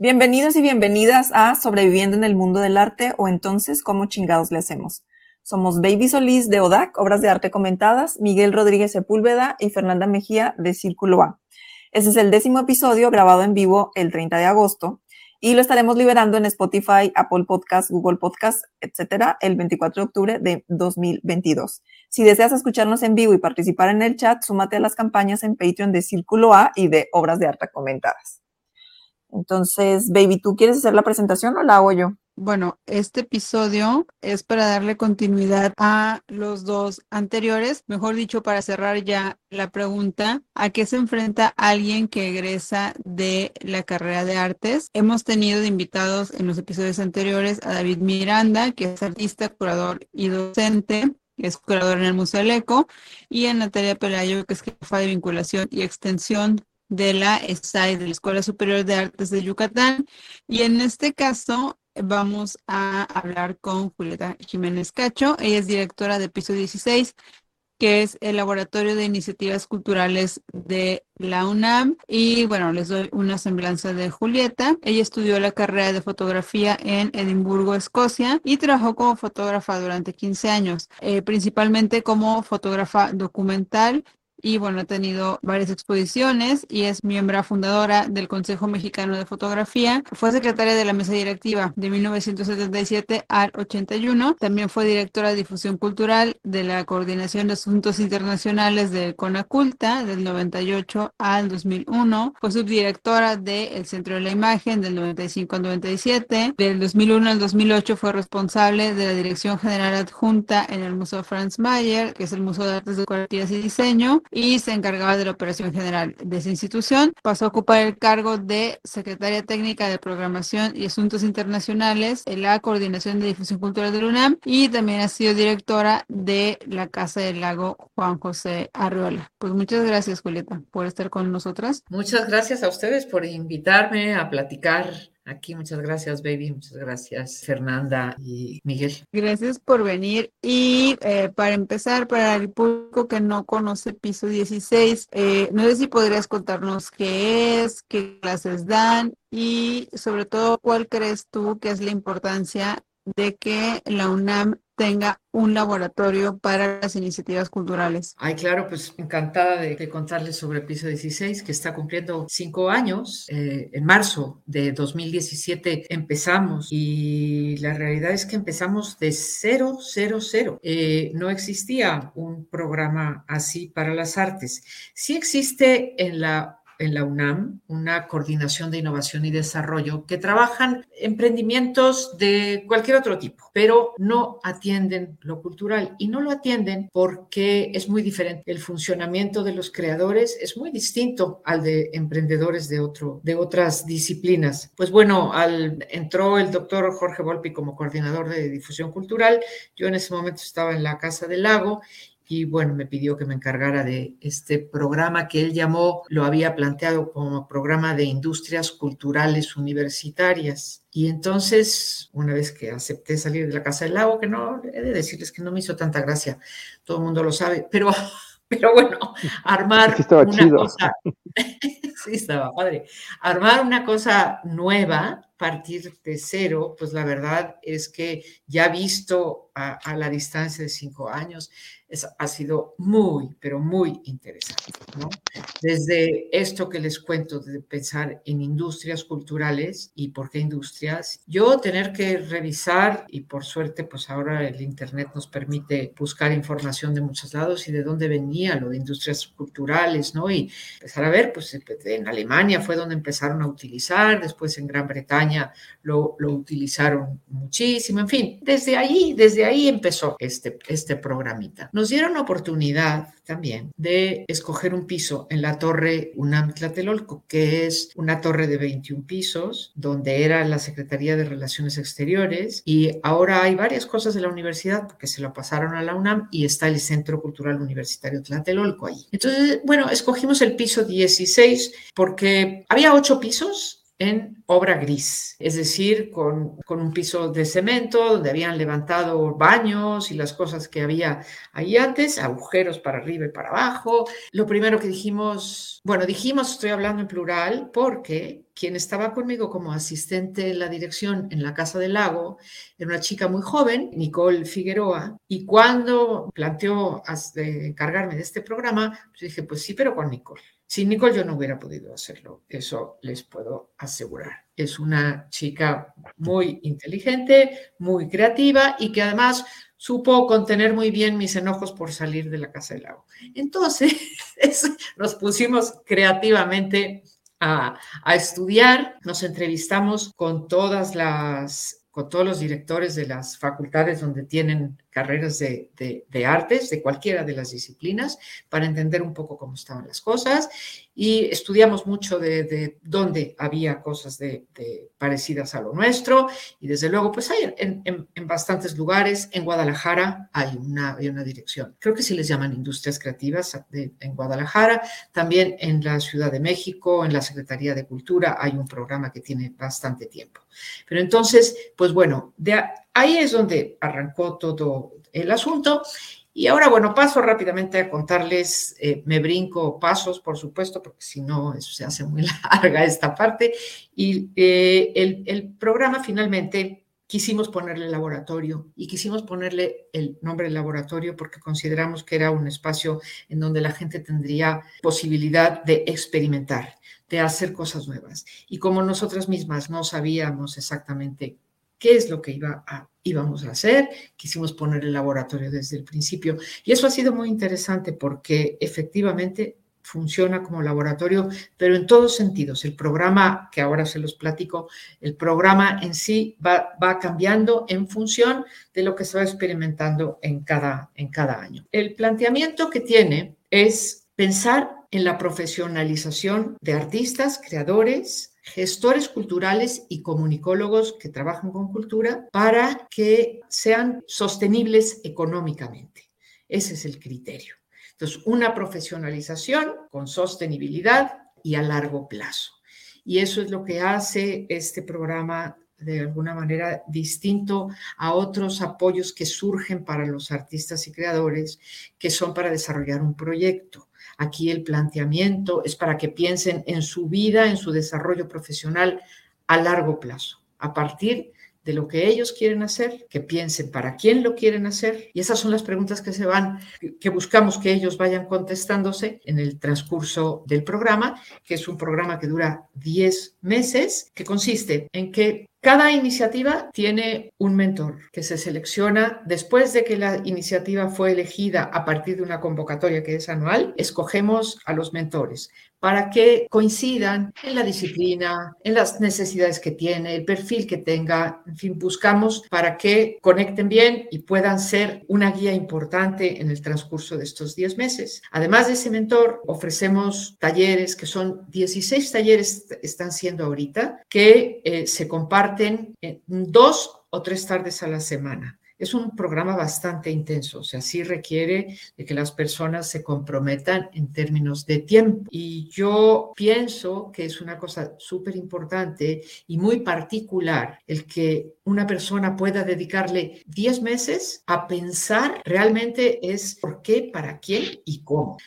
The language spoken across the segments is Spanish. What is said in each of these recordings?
Bienvenidos y bienvenidas a Sobreviviendo en el Mundo del Arte o entonces ¿Cómo chingados le hacemos? Somos Baby Solís de ODAC, Obras de Arte Comentadas, Miguel Rodríguez Sepúlveda y Fernanda Mejía de Círculo A. Este es el décimo episodio grabado en vivo el 30 de agosto y lo estaremos liberando en Spotify, Apple Podcasts, Google Podcasts, etcétera, el 24 de octubre de 2022. Si deseas escucharnos en vivo y participar en el chat, súmate a las campañas en Patreon de Círculo A y de Obras de Arte Comentadas. Entonces, Baby, ¿tú quieres hacer la presentación o la hago yo? Bueno, este episodio es para darle continuidad a los dos anteriores, mejor dicho, para cerrar ya la pregunta, ¿a qué se enfrenta alguien que egresa de la carrera de artes? Hemos tenido de invitados en los episodios anteriores a David Miranda, que es artista, curador y docente, es curador en el Museo Eco, y a Natalia Pelayo, que es jefa de vinculación y extensión de la ESAI, de la Escuela Superior de Artes de Yucatán. Y en este caso vamos a hablar con Julieta Jiménez Cacho. Ella es directora de Piso 16, que es el Laboratorio de Iniciativas Culturales de la UNAM. Y bueno, les doy una semblanza de Julieta. Ella estudió la carrera de fotografía en Edimburgo, Escocia, y trabajó como fotógrafa durante 15 años, eh, principalmente como fotógrafa documental y bueno, ha tenido varias exposiciones y es miembro fundadora del Consejo Mexicano de Fotografía. Fue secretaria de la mesa directiva de 1977 al 81. También fue directora de difusión cultural de la Coordinación de Asuntos Internacionales de Conaculta del 98 al 2001. Fue subdirectora del Centro de la Imagen del 95 al 97. Del 2001 al 2008 fue responsable de la Dirección General Adjunta en el Museo Franz Mayer, que es el Museo de Artes Decorativas y Diseño y se encargaba de la operación general de esa institución. Pasó a ocupar el cargo de secretaria técnica de programación y asuntos internacionales en la coordinación de difusión cultural de la UNAM y también ha sido directora de la Casa del Lago Juan José Arreola. Pues muchas gracias, Julieta, por estar con nosotras. Muchas gracias a ustedes por invitarme a platicar Aquí muchas gracias, baby. Muchas gracias, Fernanda y Miguel. Gracias por venir. Y eh, para empezar, para el público que no conoce Piso 16, eh, no sé si podrías contarnos qué es, qué clases dan y sobre todo cuál crees tú que es la importancia de que la UNAM tenga un laboratorio para las iniciativas culturales. Ay, claro, pues encantada de, contarles sobre Piso 16, que está cumpliendo cinco años. Eh, en marzo de 2017 empezamos y la realidad es que empezamos de cero, cero, cero. Eh, no existía un programa así para las artes. Sí existe en la en la UNAM, una coordinación de innovación y desarrollo que trabajan emprendimientos de cualquier otro tipo, pero no atienden lo cultural y no lo atienden porque es muy diferente. El funcionamiento de los creadores es muy distinto al de emprendedores de, otro, de otras disciplinas. Pues bueno, al, entró el doctor Jorge Volpi como coordinador de difusión cultural. Yo en ese momento estaba en la Casa del Lago y bueno, me pidió que me encargara de este programa que él llamó, lo había planteado como programa de industrias culturales universitarias. Y entonces, una vez que acepté salir de la Casa del Lago, que no, he de decirles que no me hizo tanta gracia, todo el mundo lo sabe, pero, pero bueno, armar una cosa, sí estaba padre, armar una cosa nueva, partir de cero, pues la verdad es que ya visto a, a la distancia de cinco años, ha sido muy, pero muy interesante. ¿no? Desde esto que les cuento, de pensar en industrias culturales y por qué industrias, yo tener que revisar, y por suerte, pues ahora el Internet nos permite buscar información de muchos lados y de dónde venía lo de industrias culturales, ¿no? Y empezar a ver, pues en Alemania fue donde empezaron a utilizar, después en Gran Bretaña lo, utilizaron muchísimo, en fin, desde ahí, desde ahí empezó este, este programita. Nos dieron oportunidad también de escoger un piso en la torre UNAM Tlatelolco, que es una torre de 21 pisos, donde era la Secretaría de Relaciones Exteriores y ahora hay varias cosas de la universidad porque se lo pasaron a la UNAM y está el Centro Cultural Universitario Tlatelolco ahí. Entonces, bueno, escogimos el piso 16 porque había ocho pisos en obra gris, es decir, con, un piso de cemento donde habían levantado baños y las cosas que había ahí antes, agujeros para arriba y para abajo. Lo primero que dijimos, bueno, dijimos, estoy hablando en plural, porque quien estaba conmigo como asistente en la dirección en la Casa del Lago era una chica muy joven, Nicole Figueroa, y cuando planteó encargarme de este programa, pues dije, pues sí, pero con Nicole. Sin Nicole yo no hubiera podido hacerlo, eso les puedo asegurar. Es una chica muy inteligente, muy creativa y que además supo contener muy bien mis enojos por salir de la casa del lago. Entonces, nos pusimos creativamente a, a, estudiar, nos entrevistamos con todas las, con todos los directores de las facultades donde tienen carreras de, de, artes, de cualquiera de las disciplinas, para entender un poco cómo estaban las cosas. Y estudiamos mucho de, de dónde había cosas de, parecidas a lo nuestro. Y desde luego, pues hay en, en, bastantes lugares. En Guadalajara hay una, hay una dirección. Creo que sí les llaman industrias creativas en Guadalajara. También en la Ciudad de México, en la Secretaría de Cultura, hay un programa que tiene bastante tiempo. Pero entonces, pues bueno, de Ahí es donde arrancó todo el asunto. Y ahora, bueno, paso rápidamente a contarles, eh, me brinco pasos, por supuesto, porque si no, eso se hace muy larga esta parte. Y eh, el, el programa finalmente quisimos ponerle laboratorio y quisimos ponerle el nombre laboratorio porque consideramos que era un espacio en donde la gente tendría posibilidad de experimentar, de hacer cosas nuevas. Y como nosotras mismas no sabíamos exactamente qué es lo que iba íbamos a hacer. Quisimos poner el laboratorio desde el principio. Y eso ha sido muy interesante porque efectivamente funciona como laboratorio, pero en todos sentidos. El programa, que ahora se los platico, el programa en sí va, va cambiando en función de lo que se va experimentando en cada, en cada año. El planteamiento que tiene es pensar en la profesionalización de artistas, creadores, gestores culturales y comunicólogos que trabajan con cultura para que sean sostenibles económicamente. Ese es el criterio. Entonces, una profesionalización con sostenibilidad y a largo plazo. Y eso es lo que hace este programa de alguna manera distinto a otros apoyos que surgen para los artistas y creadores, que son para desarrollar un proyecto. Aquí el planteamiento es para que piensen en su vida, en su desarrollo profesional a largo plazo, a partir de lo que ellos quieren hacer, que piensen para quién lo quieren hacer. Y esas son las preguntas que se van, que buscamos que ellos vayan contestándose en el transcurso del programa, que es un programa que dura 10 meses, que consiste en que cada iniciativa tiene un mentor que se selecciona después de que la iniciativa fue elegida a partir de una convocatoria que es anual. Escogemos a los mentores para que coincidan en la disciplina, en las necesidades que tiene, el perfil que tenga, en fin, buscamos para que conecten bien y puedan ser una guía importante en el transcurso de estos 10 meses. Además de ese mentor, ofrecemos talleres que son 16 talleres están siendo ahorita, que eh, se comparten en dos o tres tardes a la semana es un programa bastante intenso, o sea, sí requiere de que las personas se comprometan en términos de tiempo. Y yo pienso que es una cosa súper importante y muy particular el que una persona pueda dedicarle 10 meses a pensar realmente es por qué, para quién y cómo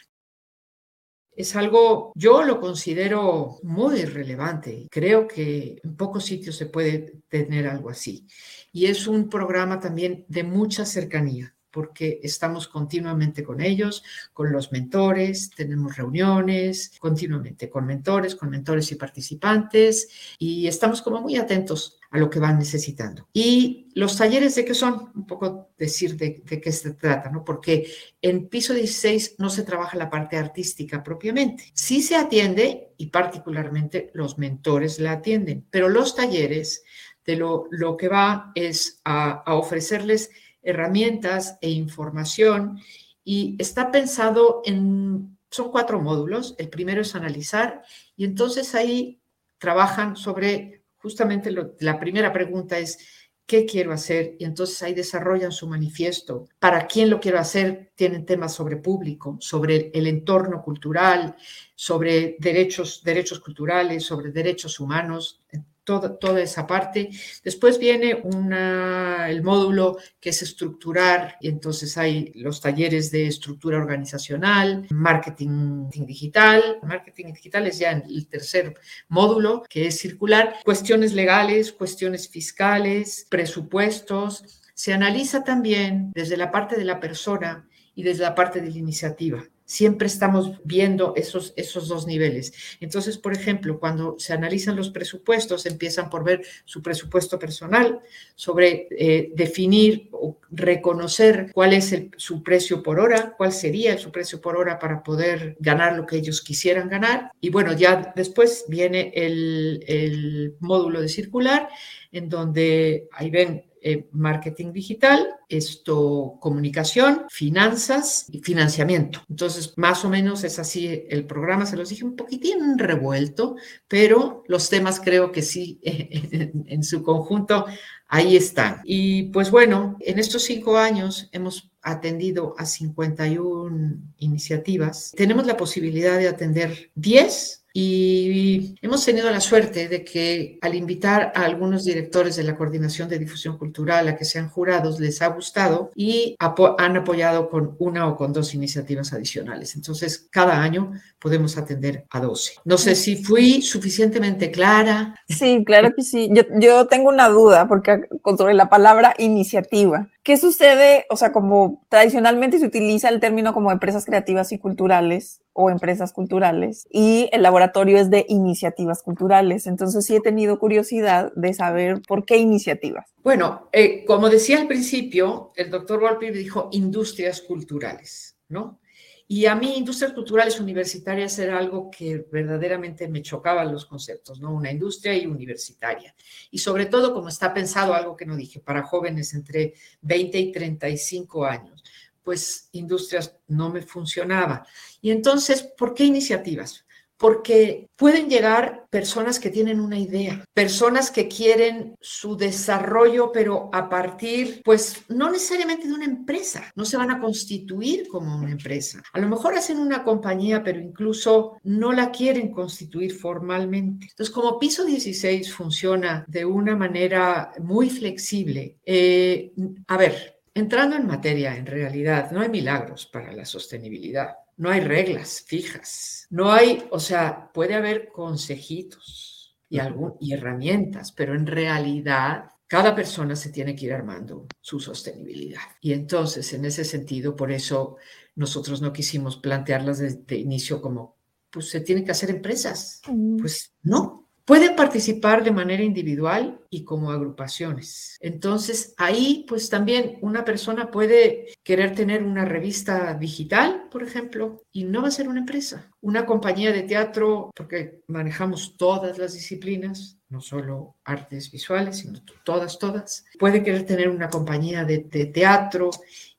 es algo, yo lo considero muy relevante. Creo que en pocos sitios se puede tener algo así. Y es un programa también de mucha cercanía porque estamos continuamente con ellos, con los mentores, tenemos reuniones continuamente con mentores, con mentores y participantes y estamos como muy atentos a lo que van necesitando. Y los talleres de qué son, un poco decir de, qué se trata, ¿no? Porque en piso 16 no se trabaja la parte artística propiamente. Sí se atiende y particularmente los mentores la atienden, pero los talleres de lo, que va es a ofrecerles herramientas e información y está pensado en, son cuatro módulos. El primero es analizar y entonces ahí trabajan sobre justamente la primera pregunta es, ¿qué quiero hacer? Y entonces ahí desarrollan su manifiesto. ¿Para quién lo quiero hacer? Tienen temas sobre público, sobre el entorno cultural, sobre derechos, derechos culturales, sobre derechos humanos, toda, toda esa parte. Después viene una, el módulo que es estructurar, y entonces hay los talleres de estructura organizacional, marketing digital. Marketing digital es ya el tercer módulo, que es circular, cuestiones legales, cuestiones fiscales, presupuestos. Se analiza también desde la parte de la persona y desde la parte de la iniciativa siempre estamos viendo esos, esos dos niveles. Entonces, por ejemplo, cuando se analizan los presupuestos, empiezan por ver su presupuesto personal, sobre eh, definir o reconocer cuál es su precio por hora, cuál sería su precio por hora para poder ganar lo que ellos quisieran ganar. Y bueno, ya después viene el, el módulo de circular, en donde ahí ven eh, marketing digital, esto comunicación, finanzas y financiamiento. Entonces, más o menos es así el programa, se los dije un poquitín revuelto, pero los temas creo que sí, en su conjunto, ahí están. Y pues bueno, en estos cinco años hemos atendido a 51 iniciativas. Tenemos la posibilidad de atender 10 y hemos tenido la suerte de que al invitar a algunos directores de la Coordinación de Difusión Cultural a que sean jurados, les ha gustado y han apoyado con una o con dos iniciativas adicionales. Entonces, cada año podemos atender a 12. No sé si fui suficientemente clara. Sí, claro que sí. Yo, yo tengo una duda porque sobre la palabra iniciativa. ¿Qué sucede? O sea, como tradicionalmente se utiliza el término como empresas creativas y culturales o empresas culturales y el laboratorio es de iniciativas culturales. Entonces sí he tenido curiosidad de saber por qué iniciativas. Bueno, eh, como decía al principio, el doctor Volpi dijo industrias culturales, ¿no? Y a mí, industrias culturales universitarias era algo que verdaderamente me chocaba los conceptos, ¿no? Una industria y universitaria. Y sobre todo, como está pensado, algo que no dije, para jóvenes entre 20 y 35 años, pues industrias no me funcionaba. Y entonces, ¿por qué iniciativas? porque pueden llegar personas que tienen una idea, personas que quieren su desarrollo, pero a partir, pues no necesariamente de una empresa, no se van a constituir como una empresa. A lo mejor hacen una compañía, pero incluso no la quieren constituir formalmente. Entonces, como Piso 16 funciona de una manera muy flexible, eh, a ver, entrando en materia, en realidad, no hay milagros para la sostenibilidad no hay reglas fijas, no hay, o sea, puede haber consejitos y, algún, y herramientas, pero en realidad cada persona se tiene que ir armando su sostenibilidad. Y entonces, en ese sentido, por eso nosotros no quisimos plantearlas desde inicio como, pues se tienen que hacer empresas. Pues no, Pueden participar de manera individual y como agrupaciones. Entonces, ahí pues también una persona puede querer tener una revista digital, por ejemplo, y no va a ser una empresa. Una compañía de teatro, porque manejamos todas las disciplinas, no solo artes visuales, sino todas, todas. Puede querer tener una compañía de, teatro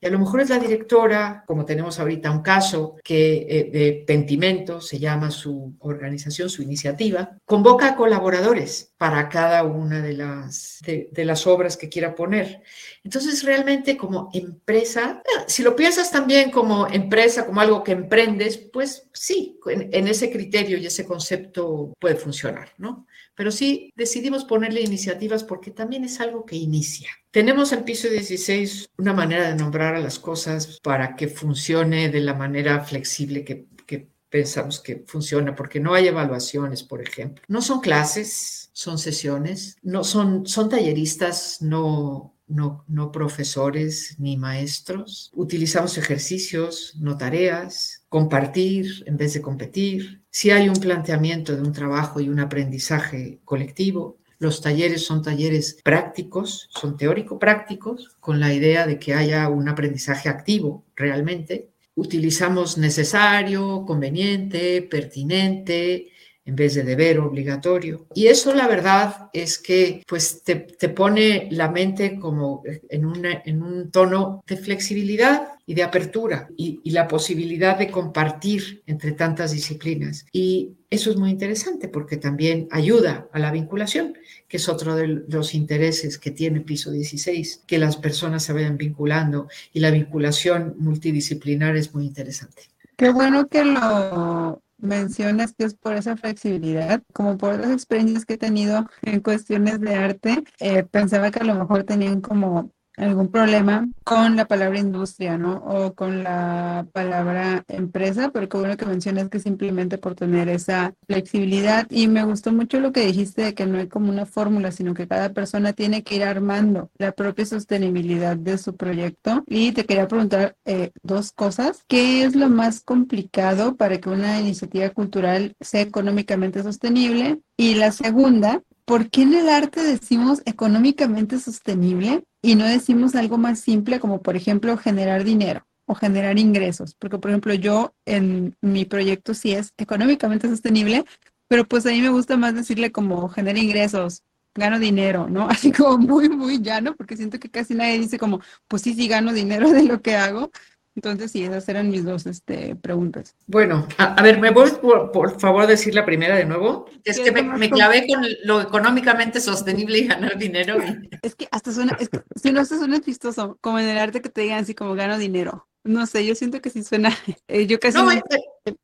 y a lo mejor es la directora, como tenemos ahorita un caso que eh, de Pentimento, se llama su organización, su iniciativa, convoca a colaboradores para cada una de las, de, las obras que quiera poner. Entonces, realmente como empresa, eh, si lo piensas también como empresa, como algo que emprendes, pues sí, en, ese criterio y ese concepto puede funcionar, ¿no? Pero sí decidimos ponerle iniciativas porque también es algo que inicia. Tenemos en piso 16 una manera de nombrar a las cosas para que funcione de la manera flexible que, pensamos que funciona, porque no hay evaluaciones, por ejemplo. No son clases, son sesiones, no son, son talleristas, no, no, no, profesores ni maestros. Utilizamos ejercicios, no tareas, compartir en vez de competir. Si hay un planteamiento de un trabajo y un aprendizaje colectivo, los talleres son talleres prácticos, son teórico-prácticos, con la idea de que haya un aprendizaje activo realmente. Utilizamos necesario, conveniente, pertinente, en vez de deber obligatorio. Y eso la verdad es que pues te, pone la mente como en, en un tono de flexibilidad y de apertura y, y, la posibilidad de compartir entre tantas disciplinas. Y eso es muy interesante porque también ayuda a la vinculación, que es otro de los intereses que tiene Piso 16, que las personas se vayan vinculando y la vinculación multidisciplinar es muy interesante. Qué bueno que lo mencionas que es por esa flexibilidad, como por las experiencias que he tenido en cuestiones de arte, eh, pensaba que a lo mejor tenían como algún problema con la palabra industria, ¿no? O con la palabra empresa, pero qué bueno que mencionas que simplemente por tener esa flexibilidad. Y me gustó mucho lo que dijiste de que no hay como una fórmula, sino que cada persona tiene que ir armando la propia sostenibilidad de su proyecto. Y te quería preguntar eh, dos cosas. ¿Qué es lo más complicado para que una iniciativa cultural sea económicamente sostenible? Y la segunda, ¿por qué en el arte decimos económicamente sostenible y no decimos algo más simple como, por ejemplo, generar dinero o generar ingresos? Porque, por ejemplo, yo en mi proyecto sí es económicamente sostenible, pero pues a mí me gusta más decirle como genera ingresos, gano dinero, ¿no? Así como muy, muy llano, porque siento que casi nadie dice como, pues sí, sí gano dinero de lo que hago, entonces, sí, esas eran mis dos este, preguntas. Bueno, a, ver, ¿me puedes por, favor decir la primera de nuevo? Es que me, clavé con lo económicamente sostenible y ganar dinero. Es que hasta suena, es que, si no, esto suena chistoso, como en el arte que te digan así como gano dinero. No sé, yo siento que sí suena. Eh, yo casi. No, no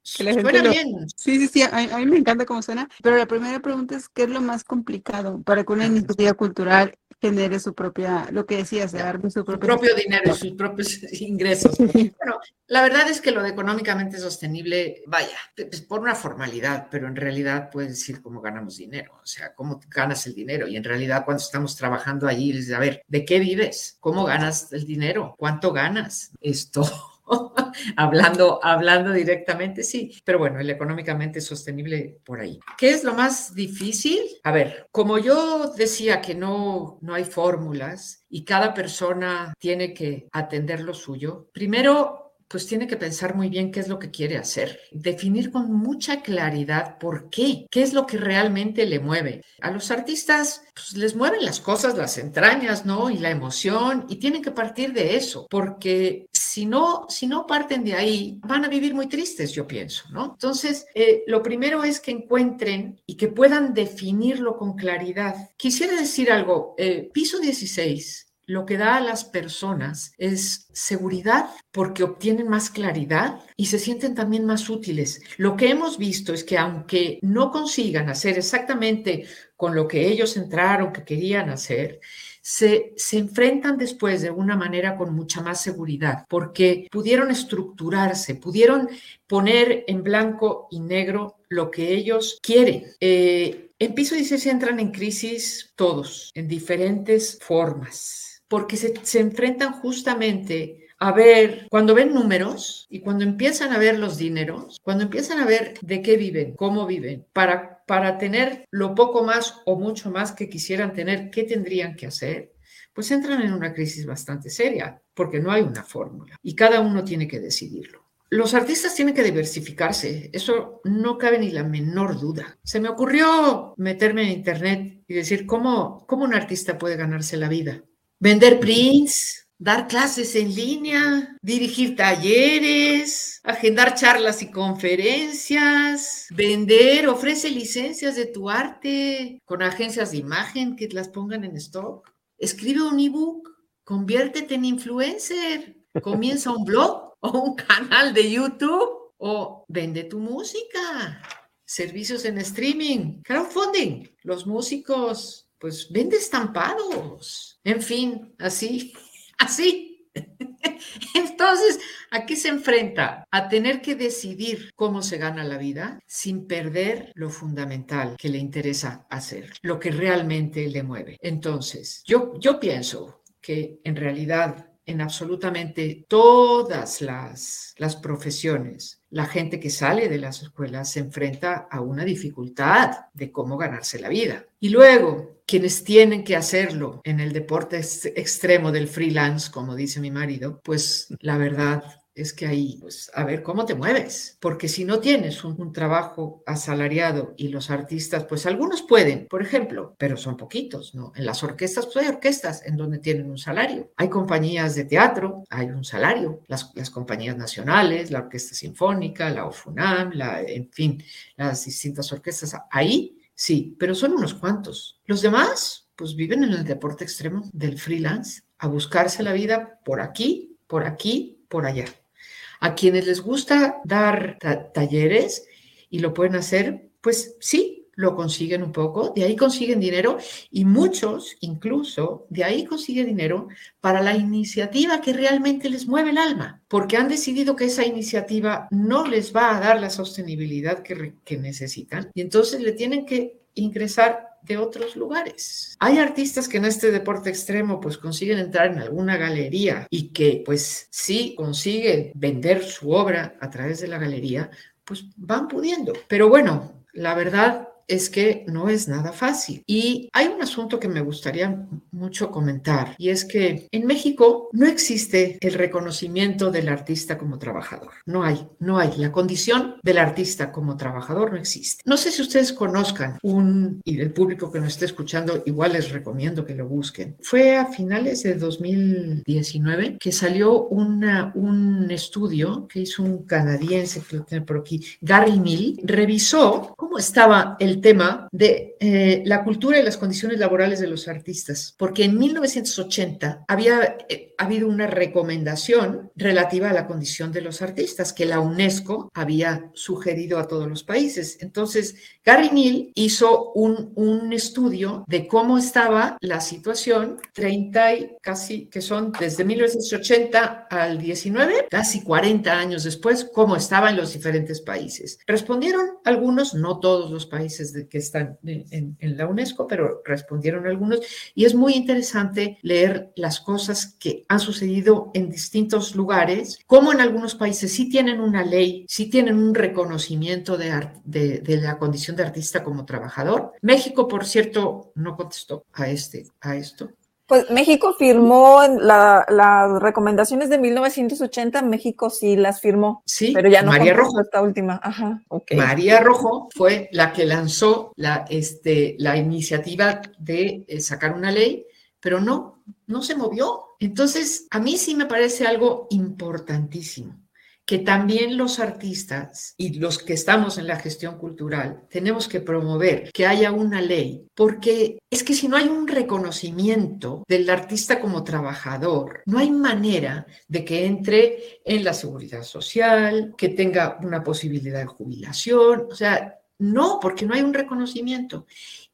suena bien. Sí, sí, sí, a, mí me encanta cómo suena. Pero la primera pregunta es: ¿qué es lo más complicado para que una iniciativa cultural genere su propia, lo que decías, de darme su propio, propio dinero, sus propios ingresos. Bueno, la verdad es que lo de económicamente sostenible, vaya, es por una formalidad, pero en realidad puedes decir cómo ganamos dinero, o sea, cómo ganas el dinero. Y en realidad cuando estamos trabajando allí, es a ver, ¿de qué vives? ¿Cómo ganas el dinero? ¿Cuánto ganas? Esto hablando, hablando directamente, sí, pero bueno, el económicamente sostenible por ahí. ¿Qué es lo más difícil? A ver, como yo decía que no, no hay fórmulas y cada persona tiene que atender lo suyo, primero pues tiene que pensar muy bien qué es lo que quiere hacer, definir con mucha claridad por qué, qué es lo que realmente le mueve. A los artistas pues, les mueven las cosas, las entrañas, ¿no? Y la emoción, y tienen que partir de eso, porque si no, si no parten de ahí, van a vivir muy tristes, yo pienso, ¿no? Entonces, eh, lo primero es que encuentren y que puedan definirlo con claridad. Quisiera decir algo, eh, piso 16 lo que da a las personas es seguridad porque obtienen más claridad y se sienten también más útiles. Lo que hemos visto es que aunque no consigan hacer exactamente con lo que ellos entraron, que querían hacer, se, enfrentan después de una manera con mucha más seguridad, porque pudieron estructurarse, pudieron poner en blanco y negro lo que ellos quieren. Eh, en piso 16 entran en crisis todos, en diferentes formas porque se, enfrentan justamente a ver, cuando ven números y cuando empiezan a ver los dineros, cuando empiezan a ver de qué viven, cómo viven, para, para tener lo poco más o mucho más que quisieran tener, qué tendrían que hacer, pues entran en una crisis bastante seria, porque no hay una fórmula y cada uno tiene que decidirlo. Los artistas tienen que diversificarse, eso no cabe ni la menor duda. Se me ocurrió meterme en internet y decir cómo, cómo un artista puede ganarse la vida vender prints, dar clases en línea, dirigir talleres, agendar charlas y conferencias, vender, ofrece licencias de tu arte con agencias de imagen que las pongan en stock. Escribe un ebook, conviértete en influencer, comienza un blog o un canal de YouTube o vende tu música. Servicios en streaming, crowdfunding. Los músicos pues vende estampados, en fin, así, así. Entonces, ¿a qué se enfrenta? A tener que decidir cómo se gana la vida sin perder lo fundamental que le interesa hacer, lo que realmente le mueve. Entonces, yo, yo pienso que en realidad en absolutamente todas las, las profesiones, la gente que sale de las escuelas se enfrenta a una dificultad de cómo ganarse la vida. Y luego, quienes tienen que hacerlo en el deporte extremo del freelance, como dice mi marido, pues la verdad es que ahí, pues, a ver cómo te mueves, porque si no tienes un, trabajo asalariado y los artistas, pues algunos pueden, por ejemplo, pero son poquitos, ¿no? En las orquestas, pues hay orquestas en donde tienen un salario. Hay compañías de teatro, hay un salario. Las, las compañías nacionales, la Orquesta Sinfónica, la OFUNAM, la, en fin, las distintas orquestas, ahí Sí, pero son unos cuantos. Los demás, pues viven en el deporte extremo del freelance, a buscarse la vida por aquí, por aquí, por allá. A quienes les gusta dar talleres y lo pueden hacer, pues sí, lo consiguen un poco, de ahí consiguen dinero y muchos incluso de ahí consiguen dinero para la iniciativa que realmente les mueve el alma, porque han decidido que esa iniciativa no les va a dar la sostenibilidad que, necesitan y entonces le tienen que ingresar de otros lugares. Hay artistas que en este deporte extremo pues consiguen entrar en alguna galería y que pues sí consiguen vender su obra a través de la galería, pues van pudiendo. Pero bueno, la verdad es que no es nada fácil. Y hay un asunto que me gustaría mucho comentar y es que en México no existe el reconocimiento del artista como trabajador. No hay, no hay. La condición del artista como trabajador no existe. No sé si ustedes conozcan un, y el público que nos esté escuchando, igual les recomiendo que lo busquen. Fue a finales de 2019 que salió una, un estudio que hizo un canadiense, que lo tiene por aquí, Gary Mill, revisó cómo estaba el tema de eh, la cultura y las condiciones laborales de los artistas, porque en 1980 había eh, habido una recomendación relativa a la condición de los artistas que la UNESCO había sugerido a todos los países. Entonces, Gary Neal hizo un, un estudio de cómo estaba la situación 30 y casi, que son desde 1980 al 19, casi 40 años después, cómo estaba en los diferentes países. Respondieron algunos, no todos los países que están en, la UNESCO, pero respondieron algunos. Y es muy interesante leer las cosas que han sucedido en distintos lugares, como en algunos países sí tienen una ley, sí tienen un reconocimiento de, de, la condición de artista como trabajador. México, por cierto, no contestó a, este, a esto. Pues México firmó las recomendaciones de 1980, México sí las firmó. Sí, pero ya no María Rojo. Esta última. Ajá, María Rojo fue la que lanzó la, este, la iniciativa de eh, sacar una ley, pero no, no se movió. Entonces, a mí sí me parece algo importantísimo que también los artistas y los que estamos en la gestión cultural tenemos que promover que haya una ley, porque es que si no hay un reconocimiento del artista como trabajador, no hay manera de que entre en la seguridad social, que tenga una posibilidad de jubilación, o sea, no, porque no hay un reconocimiento.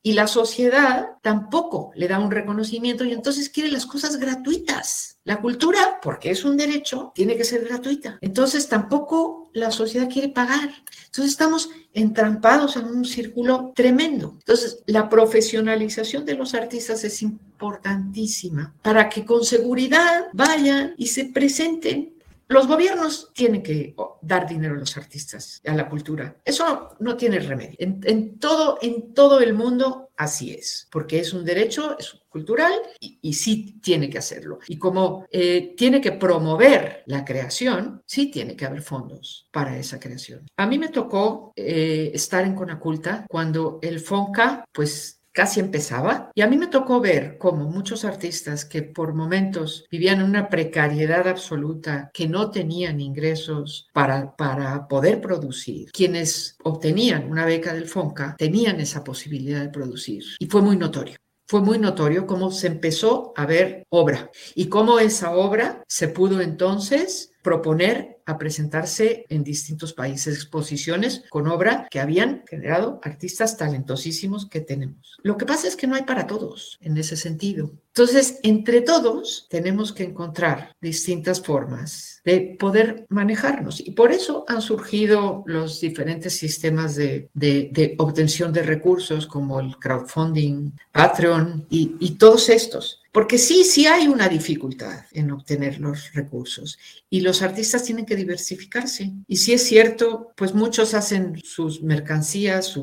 Y la sociedad tampoco le da un reconocimiento y entonces quiere las cosas gratuitas. La cultura, porque es un derecho, tiene que ser gratuita. Entonces tampoco la sociedad quiere pagar. Entonces estamos entrampados en un círculo tremendo. Entonces la profesionalización de los artistas es importantísima para que con seguridad vayan y se presenten los gobiernos tienen que dar dinero a los artistas, a la cultura. Eso no, tiene remedio. En, todo, en todo el mundo así es, porque es un derecho es cultural y, sí tiene que hacerlo. Y como eh, tiene que promover la creación, sí tiene que haber fondos para esa creación. A mí me tocó eh, estar en Conaculta cuando el FONCA, pues casi empezaba. Y a mí me tocó ver cómo muchos artistas que por momentos vivían una precariedad absoluta, que no tenían ingresos para, para poder producir, quienes obtenían una beca del FONCA tenían esa posibilidad de producir. Y fue muy notorio fue muy notorio cómo se empezó a ver obra y cómo esa obra se pudo entonces proponer a presentarse en distintos países, exposiciones con obra que habían generado artistas talentosísimos que tenemos. Lo que pasa es que no hay para todos en ese sentido. Entonces, entre todos tenemos que encontrar distintas formas de poder manejarnos y por eso han surgido los diferentes sistemas de, de, obtención de recursos como el crowdfunding, Patreon y, y todos estos. Porque sí, sí hay una dificultad en obtener los recursos y los artistas tienen que diversificarse. Y si es cierto, pues muchos hacen sus mercancías,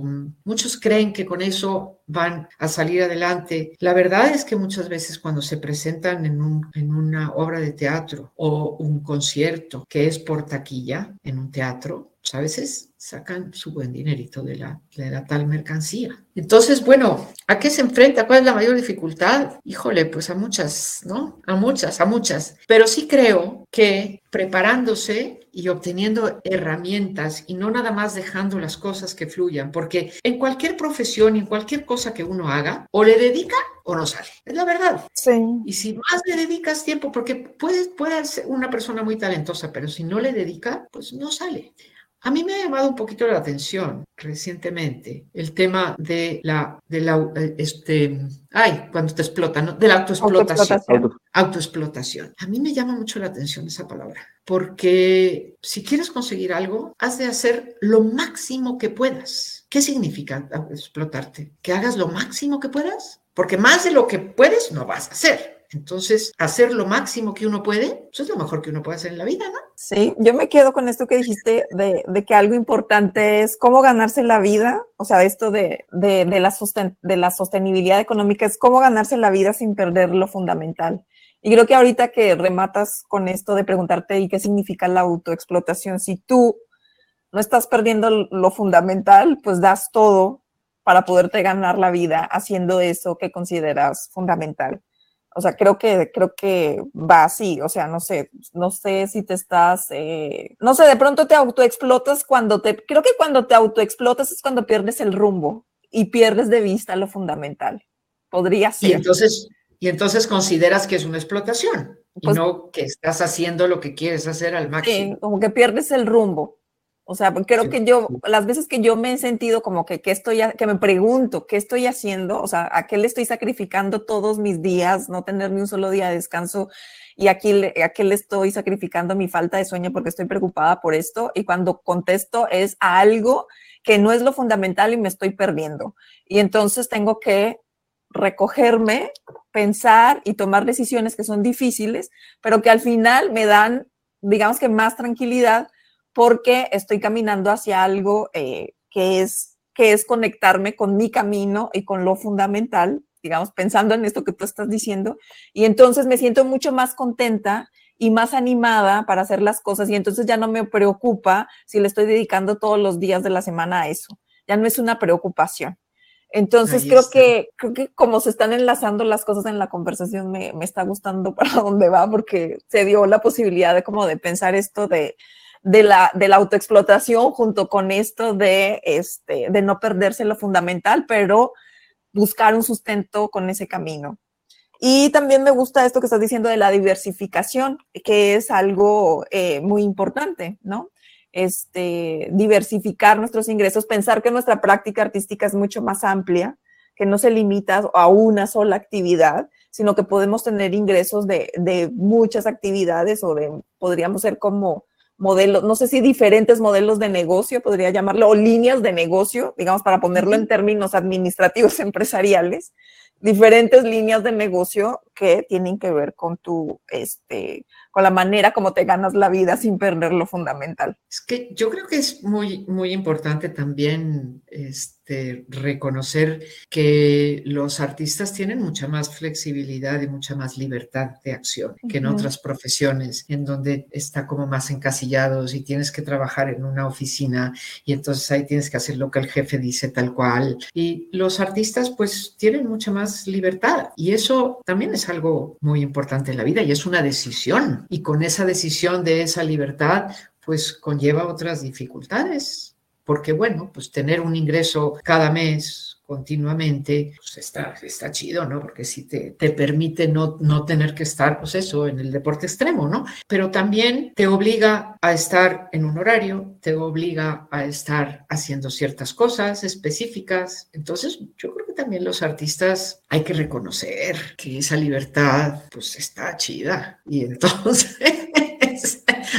muchos creen que con eso van a salir adelante. La verdad es que muchas veces cuando se presentan en, en una obra de teatro o un concierto que es por taquilla en un teatro, pues, a veces sacan su buen dinerito de la, de la tal mercancía. Entonces, bueno, ¿a qué se enfrenta? ¿Cuál es la mayor dificultad? Híjole, pues a muchas, ¿no? A muchas, a muchas. Pero sí creo que preparándose y obteniendo herramientas y no nada más dejando las cosas que fluyan, porque en cualquier profesión, en cualquier cosa que uno haga, o le dedica o no sale. Es la verdad. Sí. Y si más le dedicas tiempo, porque puede, puede ser una persona muy talentosa, pero si no le dedica, pues no sale. A mí me ha llamado un poquito la atención recientemente el tema de la, de la este, ay, cuando te explotan, ¿no? De la autoexplotación. Autoexplotación. A mí me llama mucho la atención esa palabra, porque si quieres conseguir algo, has de hacer lo máximo que puedas. ¿Qué significa explotarte? ¿Que hagas lo máximo que puedas? Porque más de lo que puedes no vas a hacer. Entonces, hacer lo máximo que uno puede, eso es lo mejor que uno puede hacer en la vida, ¿no? Sí, yo me quedo con esto que dijiste de, que algo importante es cómo ganarse la vida, o sea, esto de, de, la de la sostenibilidad económica es cómo ganarse la vida sin perder lo fundamental. Y creo que ahorita que rematas con esto de preguntarte y qué significa la autoexplotación, si tú no estás perdiendo lo fundamental, pues das todo para poderte ganar la vida haciendo eso que consideras fundamental. O sea, creo que, creo que va así. O sea, no sé, no sé si te estás, eh, no sé, de pronto te autoexplotas cuando te, creo que cuando te autoexplotas es cuando pierdes el rumbo y pierdes de vista lo fundamental. Podría ser. Y entonces, y entonces consideras que es una explotación y pues no que estás haciendo lo que quieres hacer al máximo. Sí, como que pierdes el rumbo. O sea, creo que yo, las veces que yo me he sentido como que, que estoy, que me pregunto, ¿qué estoy haciendo? O sea, ¿a qué le estoy sacrificando todos mis días? No tener ni un solo día de descanso. Y aquí, ¿a qué le estoy sacrificando mi falta de sueño porque estoy preocupada por esto? Y cuando contesto es a algo que no es lo fundamental y me estoy perdiendo. Y entonces tengo que recogerme, pensar y tomar decisiones que son difíciles, pero que al final me dan, digamos que más tranquilidad porque estoy caminando hacia algo eh, que, es, que es conectarme con mi camino y con lo fundamental, digamos, pensando en esto que tú estás diciendo. Y entonces me siento mucho más contenta y más animada para hacer las cosas y entonces ya no me preocupa si le estoy dedicando todos los días de la semana a eso. Ya no es una preocupación. Entonces creo que, creo que como se están enlazando las cosas en la conversación me, me, está gustando para dónde va porque se dio la posibilidad de como de pensar esto de, de la, de la autoexplotación junto con esto de, este, de no perderse lo fundamental, pero buscar un sustento con ese camino. Y también me gusta esto que estás diciendo de la diversificación, que es algo eh, muy importante, ¿no? Este, diversificar nuestros ingresos, pensar que nuestra práctica artística es mucho más amplia, que no se limita a una sola actividad, sino que podemos tener ingresos de, de muchas actividades o de, podríamos ser como modelos, no sé si diferentes modelos de negocio, podría llamarlo, o líneas de negocio, digamos, para ponerlo en términos administrativos empresariales, diferentes líneas de negocio que tienen que ver con tu, este, con la manera como te ganas la vida sin perder lo fundamental. Es que yo creo que es muy, muy importante también este, reconocer que los artistas tienen mucha más flexibilidad y mucha más libertad de acción que en otras profesiones, en donde está como más encasillados y tienes que trabajar en una oficina y entonces ahí tienes que hacer lo que el jefe dice tal cual. Y los artistas pues tienen mucha más libertad. Y eso también es algo muy importante en la vida y es una decisión. Y con esa decisión de esa libertad, pues conlleva otras dificultades, porque bueno, pues tener un ingreso cada mes continuamente, pues está, está chido, ¿no? Porque si te, te permite no, no tener que estar, pues eso, en el deporte extremo, ¿no? Pero también te obliga a estar en un horario, te obliga a estar haciendo ciertas cosas específicas. Entonces, yo creo que también los artistas hay que reconocer que esa libertad, pues está chida. Y entonces...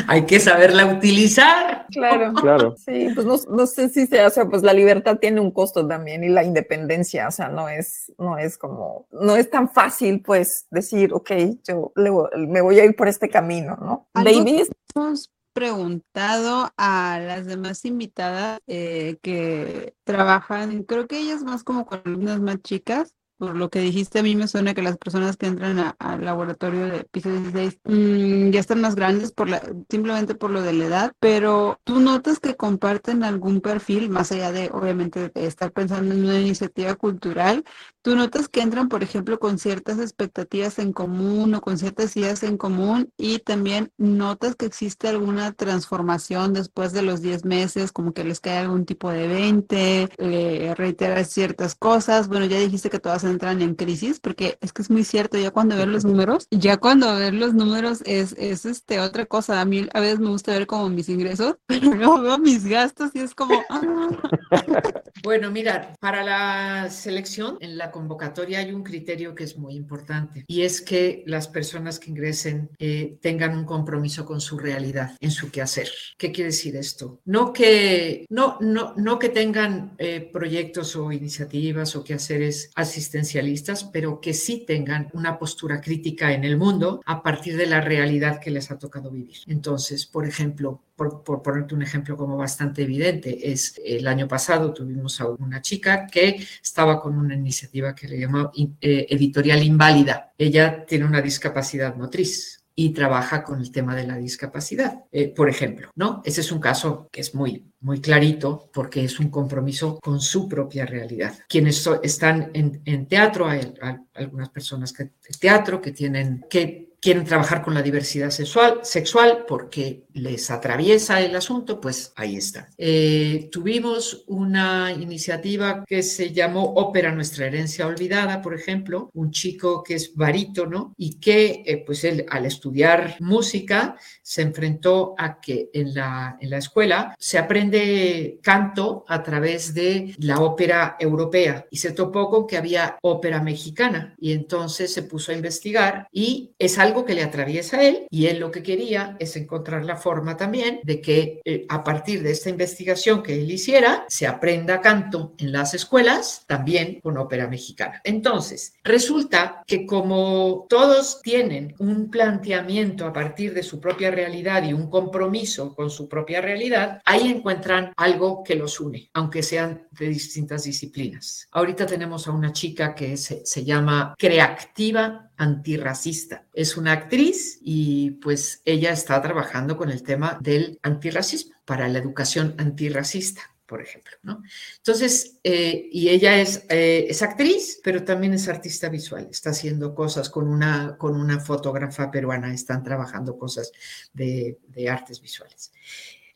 hay que saberla utilizar. Claro, claro. Sí, pues no, sé si sea, o sea, pues la libertad tiene un costo también y la independencia, o sea, no es, no es como, no es tan fácil, pues, decir, ok, yo me voy a ir por este camino, ¿no? Babies. Hemos preguntado a las demás invitadas eh, que trabajan, creo que ellas más como con alumnas más chicas, por lo que dijiste, a mí me suena que las personas que entran al laboratorio de piso 16 mm, ya están más grandes por la, simplemente por lo de la edad, pero tú notas que comparten algún perfil, más allá de, obviamente, estar pensando en una iniciativa cultural, tú notas que entran, por ejemplo, con ciertas expectativas en común o con ciertas ideas en común y también notas que existe alguna transformación después de los 10 meses, como que les cae algún tipo de 20, eh, reiterar ciertas cosas. Bueno, ya dijiste que todas entran en crisis, porque es que es muy cierto, ya cuando ven los números, ya cuando ven los números es, es este, otra cosa. A mí a veces me gusta ver como mis ingresos, pero luego veo mis gastos y es como... Ah". Bueno, mira, para la selección en la convocatoria hay un criterio que es muy importante y es que las personas que ingresen eh, tengan un compromiso con su realidad en su quehacer. ¿Qué quiere decir esto? No que, no, no, no que tengan eh, proyectos o iniciativas o quehaceres asistencialistas, pero que sí tengan una postura crítica en el mundo a partir de la realidad que les ha tocado vivir. Entonces, por ejemplo, por, ponerte un ejemplo como bastante evidente, es el año pasado tuvimos a una chica que estaba con una iniciativa que le llamó eh, Editorial Inválida. Ella tiene una discapacidad motriz y trabaja con el tema de la discapacidad, eh, por ejemplo, ¿no? Ese es un caso que es muy, muy clarito porque es un compromiso con su propia realidad. Quienes están en, teatro, hay, algunas personas que teatro que tienen que quieren trabajar con la diversidad sexual, sexual porque les atraviesa el asunto, pues ahí está. Eh, tuvimos una iniciativa que se llamó Ópera Nuestra Herencia Olvidada, por ejemplo, un chico que es barítono y que eh, pues él al estudiar música se enfrentó a que en la, en la escuela se aprende canto a través de la ópera europea y se topó con que había ópera mexicana y entonces se puso a investigar y es algo que le atraviesa a él y él lo que quería es encontrar la forma también de que eh, a partir de esta investigación que él hiciera se aprenda canto en las escuelas también con ópera mexicana. Entonces, resulta que como todos tienen un planteamiento a partir de su propia realidad y un compromiso con su propia realidad, ahí encuentran algo que los une, aunque sean de distintas disciplinas. Ahorita tenemos a una chica que se, se llama Creativa antirracista. Es una actriz y pues ella está trabajando con el tema del antirracismo para la educación antirracista por ejemplo, ¿no? Entonces, eh, y ella es, eh, es actriz, pero también es artista visual, está haciendo cosas con una, con una fotógrafa peruana, están trabajando cosas de, de artes visuales.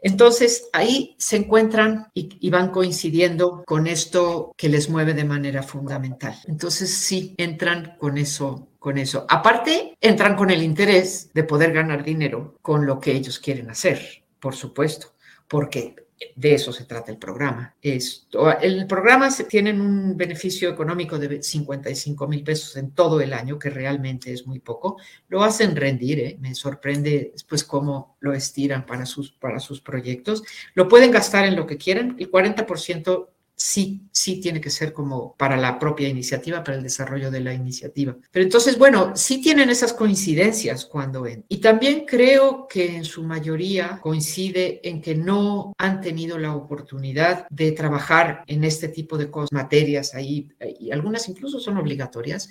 Entonces, ahí se encuentran y, van coincidiendo con esto que les mueve de manera fundamental. Entonces, sí, entran con eso con eso. Aparte, entran con el interés de poder ganar dinero con lo que ellos quieren hacer, por supuesto, porque de eso se trata el programa. el programa tiene un beneficio económico de 55 mil pesos en todo el año, que realmente es muy poco. Lo hacen rendir, ¿eh? me sorprende después cómo lo estiran para sus, para sus proyectos. Lo pueden gastar en lo que quieran, el 40% sí, sí tiene que ser como para la propia iniciativa, para el desarrollo de la iniciativa. Pero entonces, bueno, sí tienen esas coincidencias cuando ven. Y también creo que en su mayoría coincide en que no han tenido la oportunidad de trabajar en este tipo de cosas, materias ahí, y algunas incluso son obligatorias,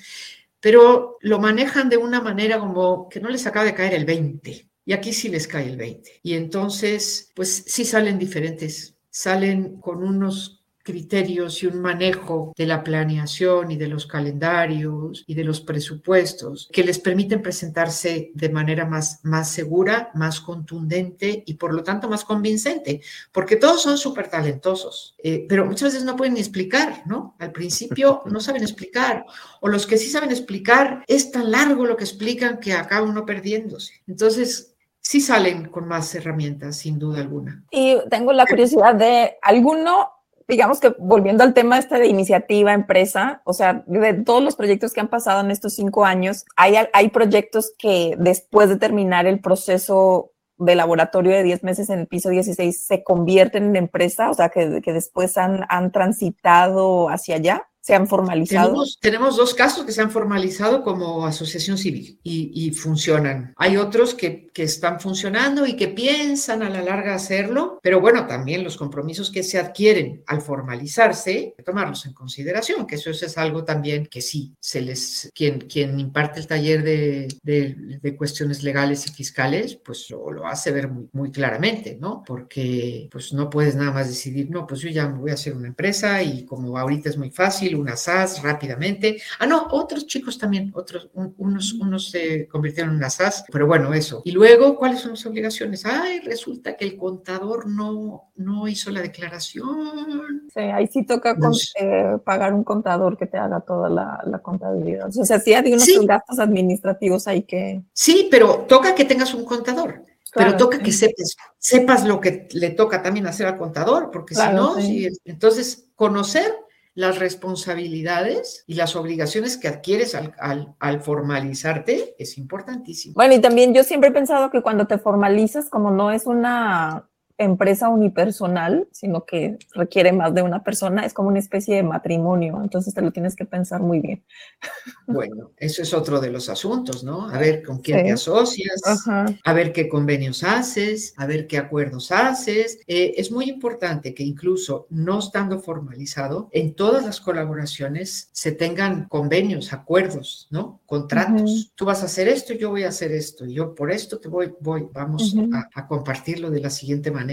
pero lo manejan de una manera como que no les acaba de caer el 20. Y aquí sí les cae el 20. Y entonces, pues sí salen diferentes, salen con unos criterios y un manejo de la planeación y de los calendarios y de los presupuestos que les permiten presentarse de manera más, más segura, más contundente y por lo tanto más convincente, porque todos son súper talentosos, eh, pero muchas veces no pueden ni explicar, ¿no? Al principio no saben explicar, o los que sí saben explicar, es tan largo lo que explican que acaba uno perdiéndose. Entonces, sí salen con más herramientas, sin duda alguna. Y tengo la curiosidad de, ¿alguno digamos que volviendo al tema este de iniciativa, empresa, o sea, de todos los proyectos que han pasado en estos cinco años, hay, hay proyectos que después de terminar el proceso de laboratorio de 10 meses en el piso 16 se convierten en empresa, o sea, que, que después han, han transitado hacia allá se han formalizado? Tenemos, dos casos que se han formalizado como asociación civil y, funcionan. Hay otros que, que, están funcionando y que piensan a la larga hacerlo, pero bueno, también los compromisos que se adquieren al formalizarse, hay que tomarlos en consideración, que eso es algo también que sí, se les, quien, quien imparte el taller de, de, de cuestiones legales y fiscales, pues lo, lo, hace ver muy, muy claramente, ¿no? Porque pues no puedes nada más decidir, no, pues yo ya voy a hacer una empresa y como ahorita es muy fácil, fácil, una SAS rápidamente. Ah, no, otros chicos también, otros, unos, unos se convirtieron en SAS, pero bueno, eso. Y luego, ¿cuáles son las obligaciones? Ay, resulta que el contador no, no hizo la declaración. Sí, ahí sí toca eh, pagar un contador que te haga toda la, la contabilidad. O sea, sí hay unos gastos administrativos ahí que... Sí, pero toca que tengas un contador. pero toca que sepas, sepas lo que le toca también hacer al contador, porque si no, entonces conocer las responsabilidades y las obligaciones que adquieres al, al, formalizarte es importantísimo. Bueno, y también yo siempre he pensado que cuando te formalizas, como no es una empresa unipersonal, sino que requiere más de una persona, es como una especie de matrimonio, entonces te lo tienes que pensar muy bien. Bueno, eso es otro de los asuntos, ¿no? A ver con quién te asocias, a ver qué convenios haces, a ver qué acuerdos haces. Eh, es muy importante que incluso no estando formalizado, en todas las colaboraciones se tengan convenios, acuerdos, ¿no? Contratos. Tú vas a hacer esto, yo voy a hacer esto, yo por esto te voy, voy, vamos a compartirlo de la siguiente manera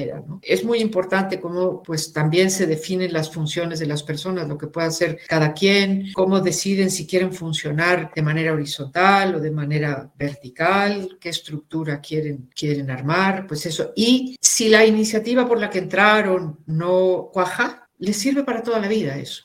es muy importante cómo pues también se definen las funciones de las personas, lo que puede hacer cada quien, cómo deciden si quieren funcionar de manera horizontal o de manera vertical, qué estructura quieren, quieren armar, pues eso. Y si la iniciativa por la que entraron no cuaja, les sirve para toda la vida eso.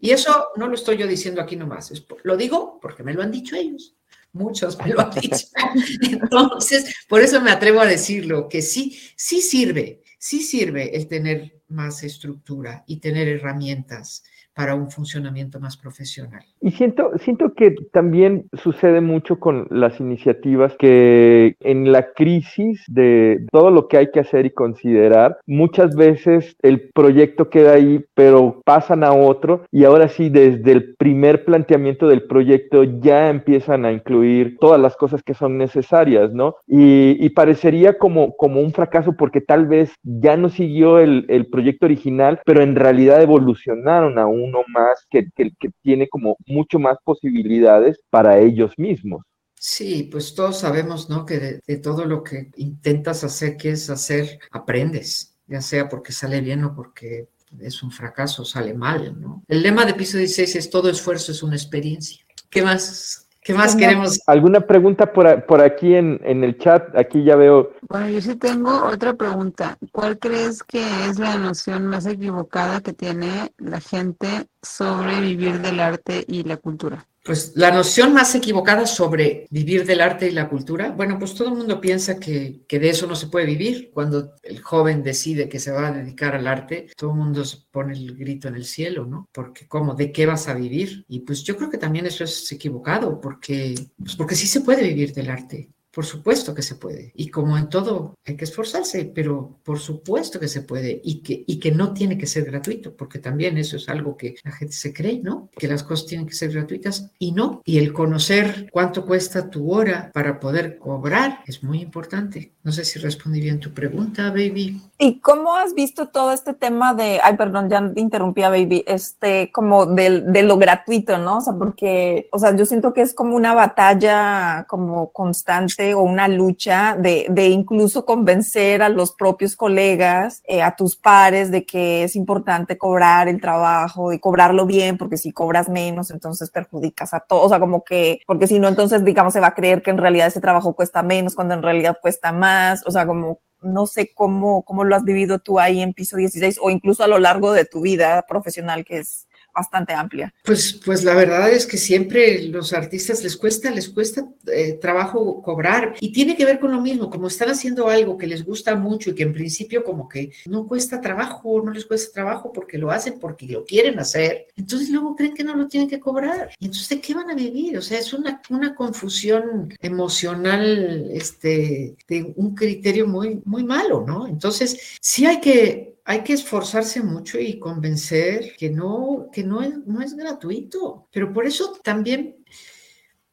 Y eso no lo estoy yo diciendo aquí nomás, lo digo porque me lo han dicho ellos muchos me lo han dicho. Entonces, por eso me atrevo a decirlo, que sí, sí sirve, sí sirve el tener más estructura y tener herramientas para un funcionamiento más profesional. Y siento, siento que también sucede mucho con las iniciativas que en la crisis de todo lo que hay que hacer y considerar, muchas veces el proyecto queda ahí, pero pasan a otro y ahora sí, desde el primer planteamiento del proyecto ya empiezan a incluir todas las cosas que son necesarias, ¿no? Y, parecería como, como un fracaso porque tal vez ya no siguió el, el proyecto original, pero en realidad evolucionaron aún uno más que, que, que tiene como mucho más posibilidades para ellos mismos. Sí, pues todos sabemos, ¿no? Que de, todo lo que intentas hacer, que es hacer, aprendes, ya sea porque sale bien o porque es un fracaso, sale mal, ¿no? El lema de piso 16 es todo esfuerzo es una experiencia. ¿Qué más ¿Qué más queremos? ¿Alguna pregunta por, por aquí en, en, el chat? Aquí ya veo. Bueno, yo sí tengo otra pregunta. ¿Cuál crees que es la noción más equivocada que tiene la gente sobre vivir del arte y la cultura? Pues la noción más equivocada sobre vivir del arte y la cultura, bueno, pues todo el mundo piensa que, que, de eso no se puede vivir. Cuando el joven decide que se va a dedicar al arte, todo el mundo pone el grito en el cielo, ¿no? Porque ¿cómo? ¿De qué vas a vivir? Y pues yo creo que también eso es equivocado, porque, pues porque sí se puede vivir del arte. Por supuesto que se puede. Y como en todo, hay que esforzarse, pero por supuesto que se puede y que, y que no tiene que ser gratuito, porque también eso es algo que la gente se cree, ¿no? Que las cosas tienen que ser gratuitas y no. Y el conocer cuánto cuesta tu hora para poder cobrar es muy importante. No sé si respondí bien tu pregunta, baby. ¿Y cómo has visto todo este tema de, ay, perdón, ya interrumpí a baby, este, como de, de lo gratuito, ¿no? O sea, porque, o sea, yo siento que es como una batalla como constante o una lucha de, de incluso convencer a los propios colegas, eh, a tus pares, de que es importante cobrar el trabajo y cobrarlo bien, porque si cobras menos, entonces perjudicas a todos. O sea, como que, porque si no, entonces, digamos, se va a creer que en realidad ese trabajo cuesta menos cuando en realidad cuesta más. O sea, como no sé cómo, cómo lo has vivido tú ahí en piso 16 o incluso a lo largo de tu vida profesional, que es bastante amplia. Pues, pues la verdad es que siempre los artistas les cuesta, les cuesta eh, trabajo cobrar y tiene que ver con lo mismo, como están haciendo algo que les gusta mucho y que en principio como que no cuesta trabajo, no les cuesta trabajo porque lo hacen, porque lo quieren hacer, entonces luego creen que no lo tienen que cobrar. Y entonces, ¿de qué van a vivir? O sea, es una, una confusión emocional, este, de un criterio muy, muy malo, ¿no? Entonces, sí hay que hay que esforzarse mucho y convencer que no, que no es, no es gratuito. Pero por eso también,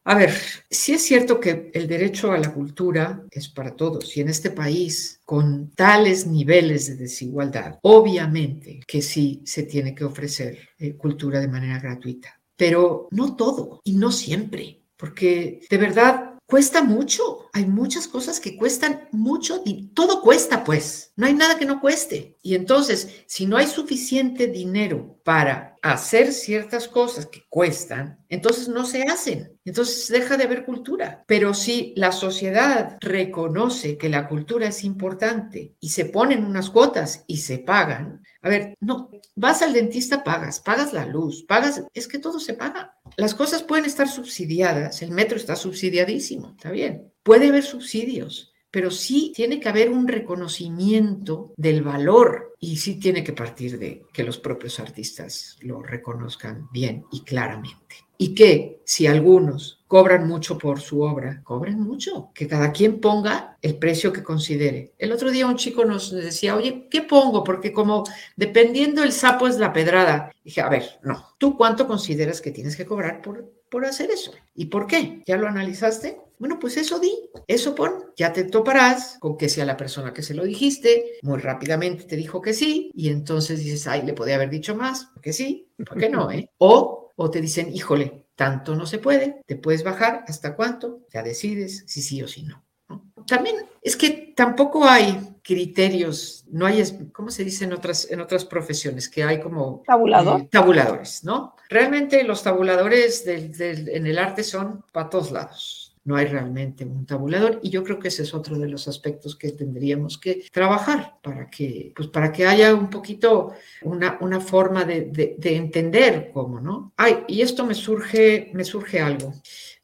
a ver, sí es cierto que el derecho a la cultura es para todos y en este país, con tales niveles de desigualdad, obviamente que sí se tiene que ofrecer eh, cultura de manera gratuita, pero no todo y no siempre, porque de verdad cuesta mucho hay muchas cosas que cuestan mucho, y todo cuesta pues, no hay nada que no cueste. Y entonces, si no hay suficiente dinero para hacer ciertas cosas que cuestan, entonces no se hacen. Entonces deja de haber cultura. Pero si la sociedad reconoce que la cultura es importante y se ponen unas cuotas y se pagan, a ver, no, vas al dentista, pagas, pagas la luz, pagas, es que todo se paga. Las cosas pueden estar subsidiadas, el metro está subsidiadísimo, está bien. Puede haber subsidios, pero sí tiene que haber un reconocimiento del valor y sí tiene que partir de que los propios artistas lo reconozcan bien y claramente. Y que si algunos cobran mucho por su obra, cobren mucho, que cada quien ponga el precio que considere. El otro día un chico nos decía, oye, ¿qué pongo? Porque como dependiendo el sapo es la pedrada. Dije, a ver, no, ¿tú cuánto consideras que tienes que cobrar por, por hacer eso? ¿Y por qué? ¿Ya lo analizaste? Bueno, pues eso di, eso pon, ya te toparás con que sea la persona que se lo dijiste, muy rápidamente te dijo que sí, y entonces dices, ay, le podía haber dicho más, porque sí, ¿por qué no? Eh? O, o te dicen, híjole, tanto no se puede, te puedes bajar, ¿hasta cuánto? Ya decides si sí o si no. También es que tampoco hay criterios, no hay, ¿cómo se dice en otras, en otras profesiones? Que hay como... Tabulador. Eh, tabuladores, ¿no? Realmente los tabuladores del, en el arte son para todos lados no hay realmente un tabulador y yo creo que ese es otro de los aspectos que tendríamos que trabajar para que, pues para que haya un poquito una, una forma de, de, entender cómo, ¿no? Ay, y esto me surge, me surge algo.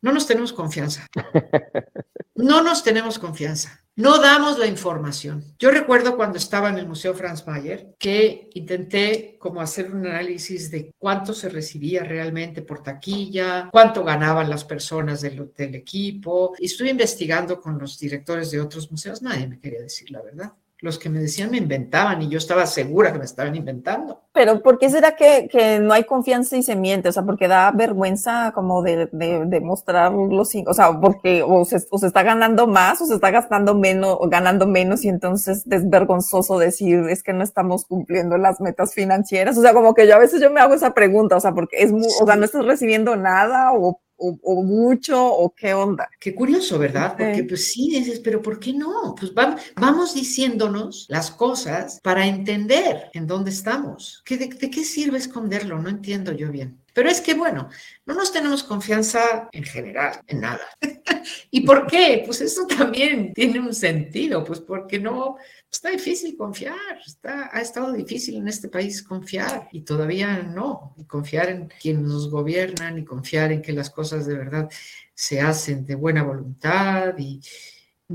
No nos tenemos confianza. No nos tenemos confianza. No damos la información. Yo recuerdo cuando estaba en el Museo Franz Mayer que intenté como hacer un análisis de cuánto se recibía realmente por taquilla, cuánto ganaban las personas del, del equipo. Y estuve investigando con los directores de otros museos. Nadie me quería decir la verdad los que me decían me inventaban y yo estaba segura que me estaban inventando. Pero ¿por qué será que, que no hay confianza y se miente? O sea, porque da vergüenza como de, de, de mostrar los, o sea, porque o se, o se, está ganando más o se está gastando menos o ganando menos y entonces es vergonzoso decir es que no estamos cumpliendo las metas financieras. O sea, como que yo a veces yo me hago esa pregunta, o sea, porque es, muy, o sea, no estás recibiendo nada o o, mucho o qué onda. Qué curioso, ¿verdad? Porque pues sí, dices, pero ¿por qué no? Pues vamos diciéndonos las cosas para entender en dónde estamos. ¿De, de qué sirve esconderlo? No entiendo yo bien. Pero es que, bueno, no nos tenemos confianza en general, en nada. ¿Y por qué? Pues eso también tiene un sentido, pues porque no, está difícil confiar, está, ha estado difícil en este país confiar y todavía no, confiar en quienes nos gobiernan y confiar en que las cosas de verdad se hacen de buena voluntad y,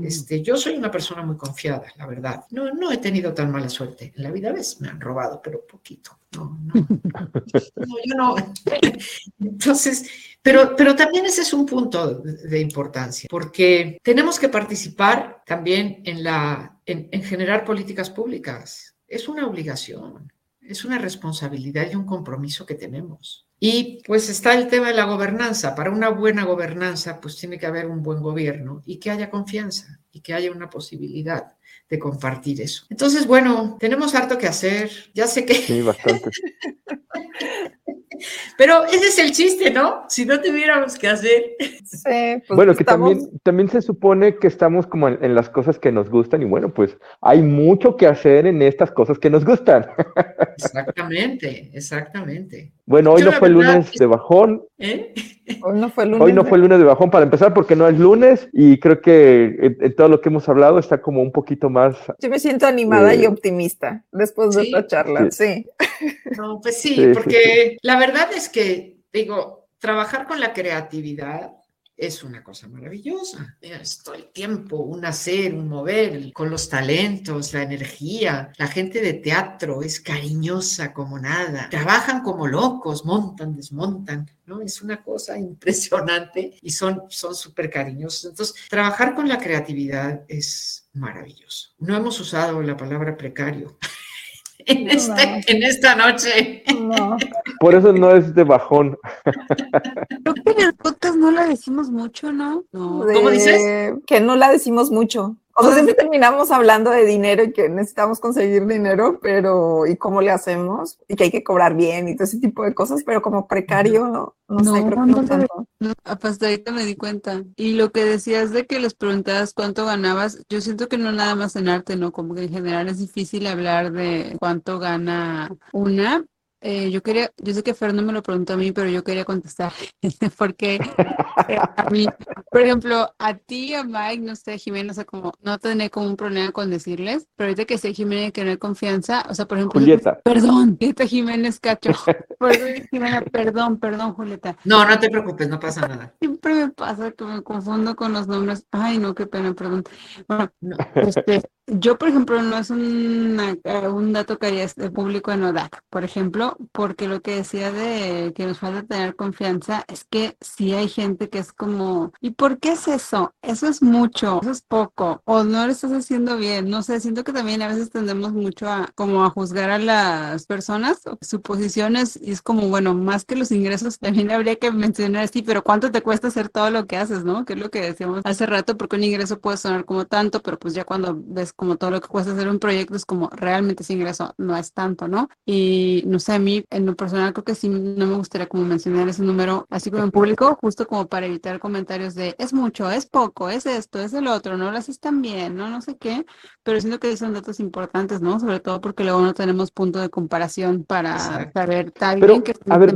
este, yo soy una persona muy confiada, la verdad. No, no he tenido tan mala suerte. En la vida, ¿ves? Me han robado, pero poquito. No, no. no yo no. Entonces, pero, pero también ese es un punto de importancia, porque tenemos que participar también en, la, en, en generar políticas públicas. Es una obligación, es una responsabilidad y un compromiso que tenemos. Y pues está el tema de la gobernanza. Para una buena gobernanza, pues tiene que haber un buen gobierno y que haya confianza y que haya una posibilidad de compartir eso. Entonces, bueno, tenemos harto que hacer. Ya sé que... Sí, bastante. Pero ese es el chiste, ¿no? Si no tuviéramos que hacer. Sí, pues bueno, que también, también se supone que estamos como en, las cosas que nos gustan y bueno, pues hay mucho que hacer en estas cosas que nos gustan. Exactamente, exactamente. Bueno, hoy no fue el lunes de bajón. ¿Eh? Hoy no fue el lunes. Hoy no fue el lunes de bajón para empezar porque no es lunes y creo que en, todo lo que hemos hablado está como un poquito más. Yo me siento animada y eh, optimista después de esta charla, sí. No, pues sí, porque la verdad es que, digo, trabajar con la creatividad es una cosa maravillosa. Es todo el tiempo, un hacer, un mover, con los talentos, la energía. La gente de teatro es cariñosa como nada. Trabajan como locos, montan, desmontan, ¿no? Es una cosa impresionante y son súper cariñosos. Entonces, trabajar con la creatividad es maravilloso. No hemos usado la palabra precario. En, este, en esta noche. No. Por eso no es de bajón. Creo que en el podcast no la decimos mucho, ¿no? ¿Cómo dices? Que no la decimos mucho O sea, siempre terminamos hablando de dinero y que necesitamos conseguir dinero, pero ¿y cómo le hacemos? Y que hay que cobrar bien y todo ese tipo de cosas, pero como precario, no, no, sé, creo que no hasta ahorita me di cuenta. Y lo que decías de que les preguntabas cuánto ganabas, yo siento que no nada más en arte, ¿no? Como que en general es difícil hablar de cuánto gana una, eh, yo quería, yo sé que Fernando me lo preguntó a mí, pero yo quería contestar, porque eh, a mí, por ejemplo, a ti, a Mike, no sé, Jimena, o sea, como, no tener como un problema con decirles, pero ahorita que sé Jimena que no hay confianza, o sea, por ejemplo, Julieta. perdón, Julieta Jiménez Cacho, perdón, Jimena, perdón, perdón, Julieta. No, no te preocupes, no pasa nada. Siempre me pasa que me confundo con los nombres, ay, no, qué pena, perdón. Bueno, No. este, yo, por ejemplo, no es una- eh, un dato que haría este público en ODAC, por ejemplo, porque lo que decía de que nos falta tener confianza es que sí hay gente que es como, ¿y por qué es eso? Eso es mucho, eso es poco, o no lo estás haciendo bien, no sé, siento que también a veces tendemos mucho a como a juzgar a las personas, suposiciones, y es como, bueno, más que los ingresos, también habría que mencionar, sí, pero ¿cuánto te cuesta hacer todo lo que haces, no? Que es lo que decíamos hace rato, porque un ingreso puede sonar como tanto, pero pues ya cuando ves como todo lo que cuesta hacer un proyecto es como realmente ese ingreso no es tanto, ¿no? Y no sé, a mí en lo personal creo que sí no me gustaría como mencionar ese número así como en público, justo como para evitar comentarios de es mucho, es poco, es esto, es el otro, no lo haces tan bien, no, no sé qué, pero siento que son datos importantes, ¿no? Sobre todo porque luego no tenemos punto de comparación para Exacto. saber, Pero, bien que a ver-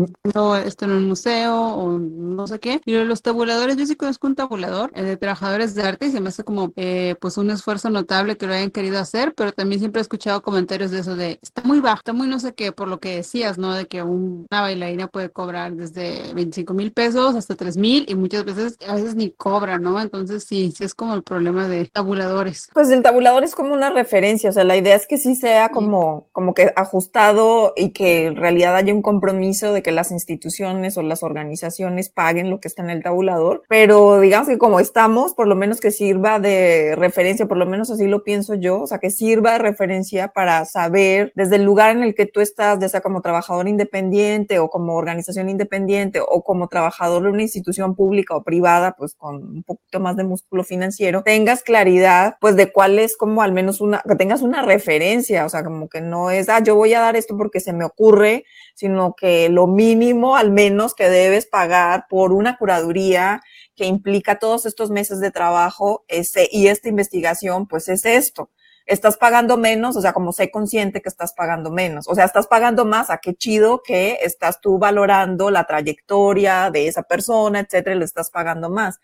esto en un museo o no sé qué. Y los tabuladores, yo sí conozco un tabulador de trabajadores de arte y se me hace como eh, pues un esfuerzo notable que lo hayan querido hacer, pero también siempre he escuchado comentarios de eso de está muy bajo, está muy no sé qué, por lo que decías, ¿no? De que un- una bailarina puede cobrar desde 25 mil pesos hasta 3 mil y muchas veces, a veces ni cobra, ¿no? Entonces sí, sí es como el problema de tabuladores. Pues el tabulador es como una referencia, o sea, la idea es que sí sea como, como que ajustado y que en realidad haya un compromiso de que las instituciones o las organizaciones paguen lo que está en el tabulador, pero digamos que como estamos, por lo menos que sirva de referencia, por lo menos así lo pienso yo, o sea, que sirva de referencia para saber desde el lugar en el que tú estás, ya sea como trabajador independiente o como organización independiente o como trabajador de una institución pública o privada, pues con un poquito más de músculo financiero, tengas claridad, pues de cuál es como al menos una, que tengas una referencia, o sea, como que no es, ah, yo voy a dar esto porque se me ocurre, sino que lo mínimo al menos que debes pagar por una curaduría que implica todos estos meses de trabajo ese, y esta investigación, pues es esto. Estás pagando menos, o sea, como sé consciente que estás pagando menos, o sea, estás pagando más, a qué chido que estás tú valorando la trayectoria de esa persona, etcétera, y le estás pagando más.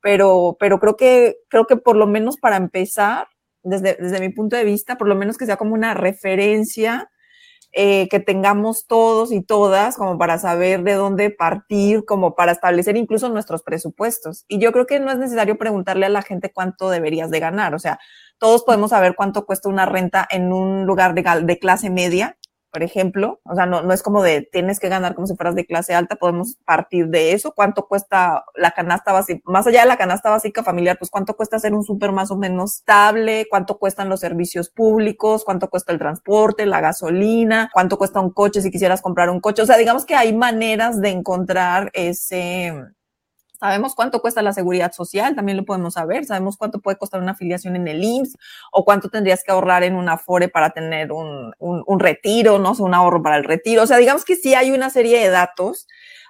Pero, pero creo que, creo que por lo menos para empezar, desde, desde mi punto de vista, por lo menos que sea como una referencia eh, que tengamos todos y todas como para saber de dónde partir, como para establecer incluso nuestros presupuestos. Y yo creo que no es necesario preguntarle a la gente cuánto deberías de ganar. O sea, todos podemos saber cuánto cuesta una renta en un lugar de, de clase media, por ejemplo. O sea, no, no es como de tienes que ganar como si fueras de clase alta, podemos partir de eso. ¿Cuánto cuesta la canasta básica? Más allá de la canasta básica familiar, pues cuánto cuesta hacer un súper más o menos estable, cuánto cuestan los servicios públicos, cuánto cuesta el transporte, la gasolina, cuánto cuesta un coche si quisieras comprar un coche. O sea, digamos que hay maneras de encontrar ese, Sabemos cuánto cuesta la seguridad social, también lo podemos saber. Sabemos cuánto puede costar una afiliación en el IMSS o cuánto tendrías que ahorrar en una Afore para tener un, un, un retiro, no o sea, un ahorro para el retiro. O sea, digamos que sí hay una serie de datos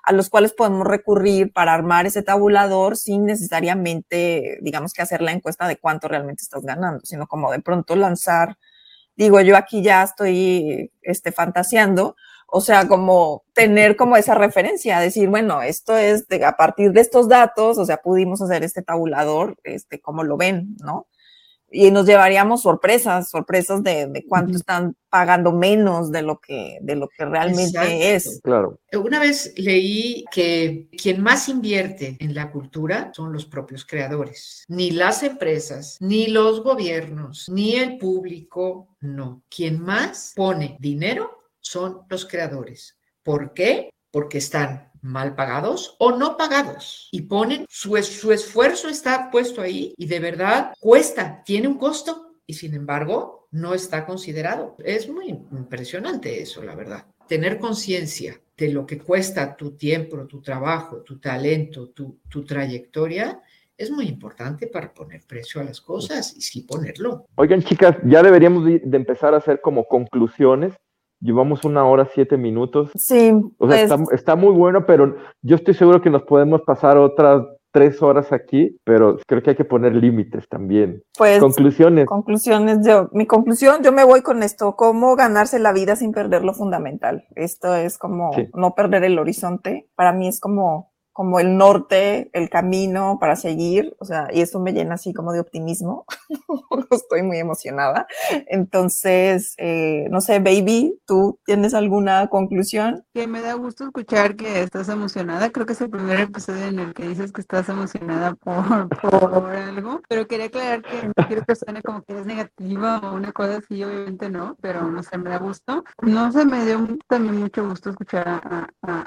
a los cuales podemos recurrir para armar ese tabulador sin necesariamente, digamos que hacer la encuesta de cuánto realmente estás ganando, sino como de pronto lanzar, digo, yo aquí ya estoy este, fantaseando, o sea, como tener como esa referencia, decir, bueno, esto es de, a partir de estos datos, o sea, pudimos hacer este tabulador, este, como lo ven, ¿no? Y nos llevaríamos sorpresas, sorpresas de, de cuánto están pagando menos de lo que, de lo que realmente Exacto. es. Claro. Una vez leí que quien más invierte en la cultura son los propios creadores. Ni las empresas, ni los gobiernos, ni el público, no. Quien más pone dinero son los creadores. ¿Por qué? Porque están mal pagados o no pagados y ponen su, su esfuerzo está puesto ahí y de verdad cuesta, tiene un costo y sin embargo no está considerado. Es muy impresionante eso, la verdad. Tener conciencia de lo que cuesta tu tiempo, tu trabajo, tu talento, tu, tu trayectoria es muy importante para poner precio a las cosas y sí ponerlo. Oigan, chicas, ya deberíamos de, de empezar a hacer como conclusiones. Llevamos una hora, siete minutos. Sí, O sea, pues, está, está muy bueno, pero yo estoy seguro que nos podemos pasar otras tres horas aquí, pero creo que hay que poner límites también. pues Conclusiones. conclusiones. Yo, mi conclusión, yo me voy con esto, cómo ganarse la vida sin perder lo fundamental. Esto es como Sí. no perder el horizonte. Para mí es como, como el norte, el camino para seguir. O sea, y eso me llena así como de optimismo. Estoy muy emocionada. Entonces, eh, no sé, baby, ¿tú tienes alguna conclusión? Que me da gusto escuchar que estás emocionada. Creo que es el primer episodio en el que dices que estás emocionada por, por algo. Pero quería aclarar que no quiero que suene como que eres negativa o una cosa así, obviamente no, pero no sé, me da gusto. No se me dio también mucho gusto escuchar a, a-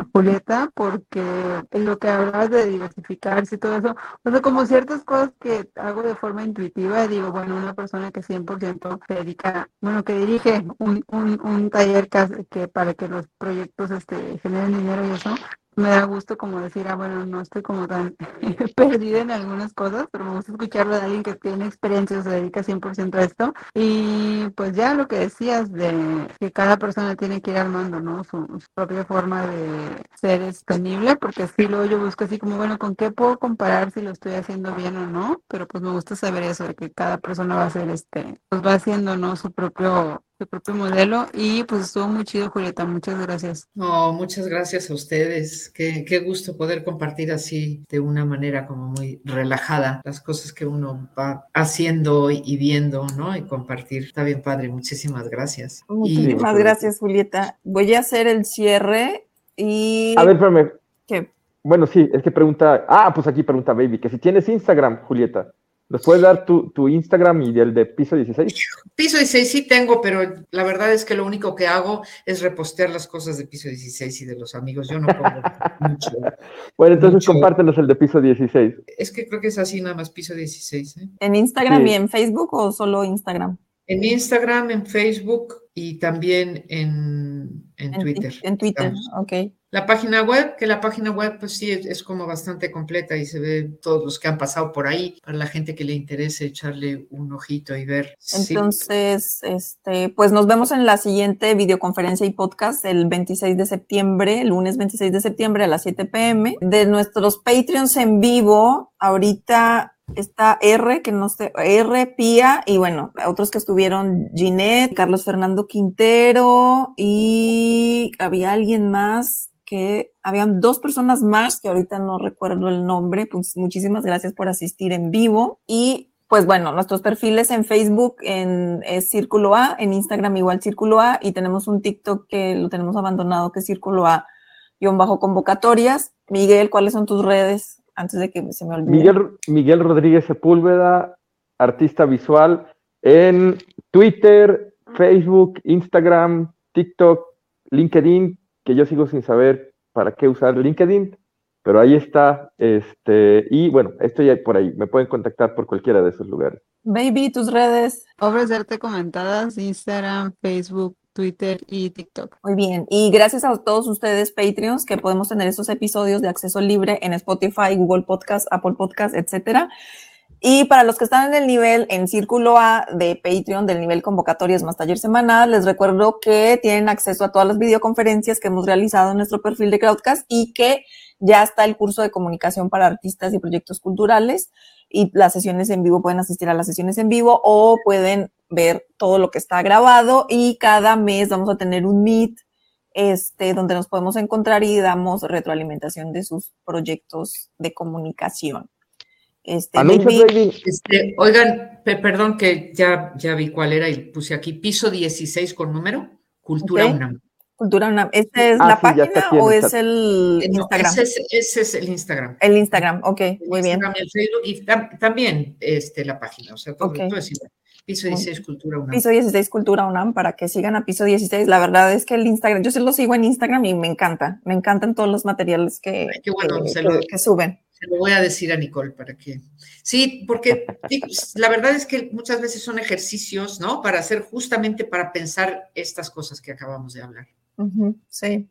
a Julieta porque en lo que hablabas de diversificarse y todo eso, o sea, como ciertas cosas que hago de forma intuitiva, digo, bueno, una persona que 100% se dedica, bueno, que dirige un, un, un taller que, que para que los proyectos este, generen dinero y eso, me da gusto como decir, ah, bueno, no estoy como tan perdida en algunas cosas, pero me gusta escucharlo de alguien que tiene experiencia, se dedica 100% a esto. Y pues ya lo que decías de que cada persona tiene que ir armando, ¿no? Su, propia forma de ser sostenible, porque sí, luego yo busco así como, bueno, ¿con qué puedo comparar si lo estoy haciendo bien o no? Pero pues me gusta saber eso, de que cada persona va a hacer este, pues va haciendo, ¿no? Su propio su propio modelo y pues estuvo muy chido Julieta, muchas gracias. No, muchas gracias a ustedes. Qué, qué gusto poder compartir así de una manera como muy relajada las cosas que uno va haciendo y viendo, ¿no? Y compartir. Está bien padre. Muchísimas gracias. Muchísimas muchas gracias, Julieta. Voy a hacer el cierre y... A ver, espérame. ¿qué? Bueno, sí, es que pregunta. Ah, pues aquí pregunta Baby, que si tienes Instagram, Julieta. ¿Nos puedes dar tu, tu Instagram y el de piso 16? piso 16 sí tengo, pero la verdad es que lo único que hago es repostear las cosas de piso 16 y de los amigos. Yo no pongo mucho. Bueno, entonces Mucho. compártenos el de piso 16. Es que creo que es así nada más piso 16. ¿eh? ¿En Instagram Sí. y en Facebook o solo Instagram? En Instagram, en Facebook y también en, en En, Twitter. en Twitter, estamos. ok. La página web, que la página web pues sí es, como bastante completa y se ve todos los que han pasado por ahí para la gente que le interese echarle un ojito y ver. Entonces, este, pues nos vemos en la siguiente videoconferencia y podcast el 26 de septiembre, el lunes 26 de septiembre a las 7 pm. De nuestros Patreons en vivo, ahorita está R, que no sé, R, Pía, y bueno, otros que estuvieron, Ginette, Carlos Fernando Quintero, y había alguien más que habían dos personas más que ahorita no recuerdo el nombre, pues muchísimas gracias por asistir en vivo y pues bueno, nuestros perfiles en Facebook en, es Círculo A, en Instagram igual Círculo A y tenemos un TikTok que lo tenemos abandonado que es Círculo A guion bajo convocatorias. Miguel, ¿cuáles son tus redes? Antes de que se me olvide. Miguel, Miguel Rodríguez Sepúlveda, artista visual en Twitter, Facebook, Instagram, TikTok, LinkedIn, que yo sigo sin saber para qué usar LinkedIn, pero ahí está. Este, y bueno, estoy ahí por ahí. Me pueden contactar por cualquiera de esos lugares. Baby, tus redes. Obras de arte comentadas, Instagram, Facebook, Twitter y TikTok. Muy bien. Y gracias a todos ustedes, Patreons, que podemos tener estos episodios de acceso libre en Spotify, Google Podcast, Apple Podcast, etcétera. Y para los que están en el nivel en Círculo A de Patreon, del nivel convocatorias más taller semanal, les recuerdo que tienen acceso a todas las videoconferencias que hemos realizado en nuestro perfil de Crowdcast y que ya está el curso de comunicación para artistas y proyectos culturales y las sesiones en vivo pueden asistir a las sesiones en vivo o pueden ver todo lo que está grabado y cada mes vamos a tener un meet este, donde nos podemos encontrar y damos retroalimentación de sus proyectos de comunicación. Este. Este, oigan, pe- perdón que ya, ya vi cuál era y puse aquí piso 16 con número, Cultura Ok. UNAM. Cultura UNAM. ¿Esta es Ah, la sí, página o es el Eh, no, Instagram? ese, es, ese es el Instagram. El Instagram, ok, El muy bien. Instagram y el Facebook y tam- también este, la página, o sea, todo, todo es igual. Piso 16 Cultura UNAM. Piso 16 Cultura UNAM para que sigan a Piso 16. La verdad es que el Instagram, yo sí lo sigo en Instagram y me encanta. Me encantan todos los materiales que, Ay, qué bueno, que- se que- lo- que suben. Se lo voy a decir a Nicole para que. Sí, porque digo, la verdad es que muchas veces son ejercicios, ¿no? Para hacer justamente para pensar estas cosas que acabamos de hablar. Sí.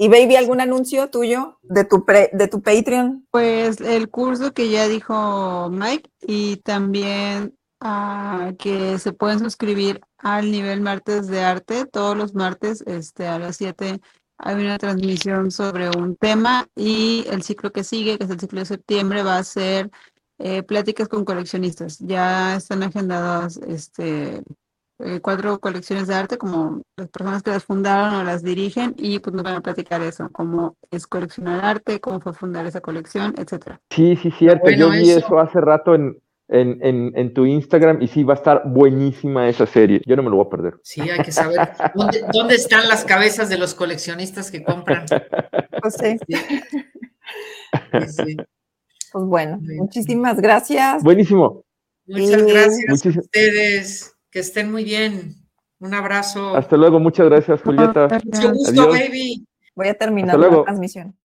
Y Baby, ¿algún anuncio tuyo de tu, pre- de tu Patreon? Pues el curso que ya dijo Mike y también ah, que se pueden suscribir al nivel martes de arte. Todos los martes este, a las 7 hay una transmisión sobre un tema y el ciclo que sigue, que es el ciclo de septiembre, va a ser eh, pláticas con coleccionistas. Ya están agendadas este, eh, cuatro colecciones de arte, como las personas que las fundaron o las dirigen, y pues nos van a platicar eso, cómo es coleccionar arte, cómo fue fundar esa colección, etcétera. Sí, sí, cierto. Bueno, Yo vi eso. eso hace rato en, en, en, en tu Instagram y sí, va a estar buenísima esa serie. Yo no me lo voy a perder. Sí, hay que saber dónde, dónde están las cabezas de los coleccionistas que compran. Pues sí. Sí. Pues bueno, muchísimas gracias. Buenísimo. Muchas Y- gracias a ustedes. Que estén muy bien. Un abrazo. Hasta luego. Muchas gracias, Julieta. Mucho gusto, Adiós. baby. Voy a terminar la transmisión.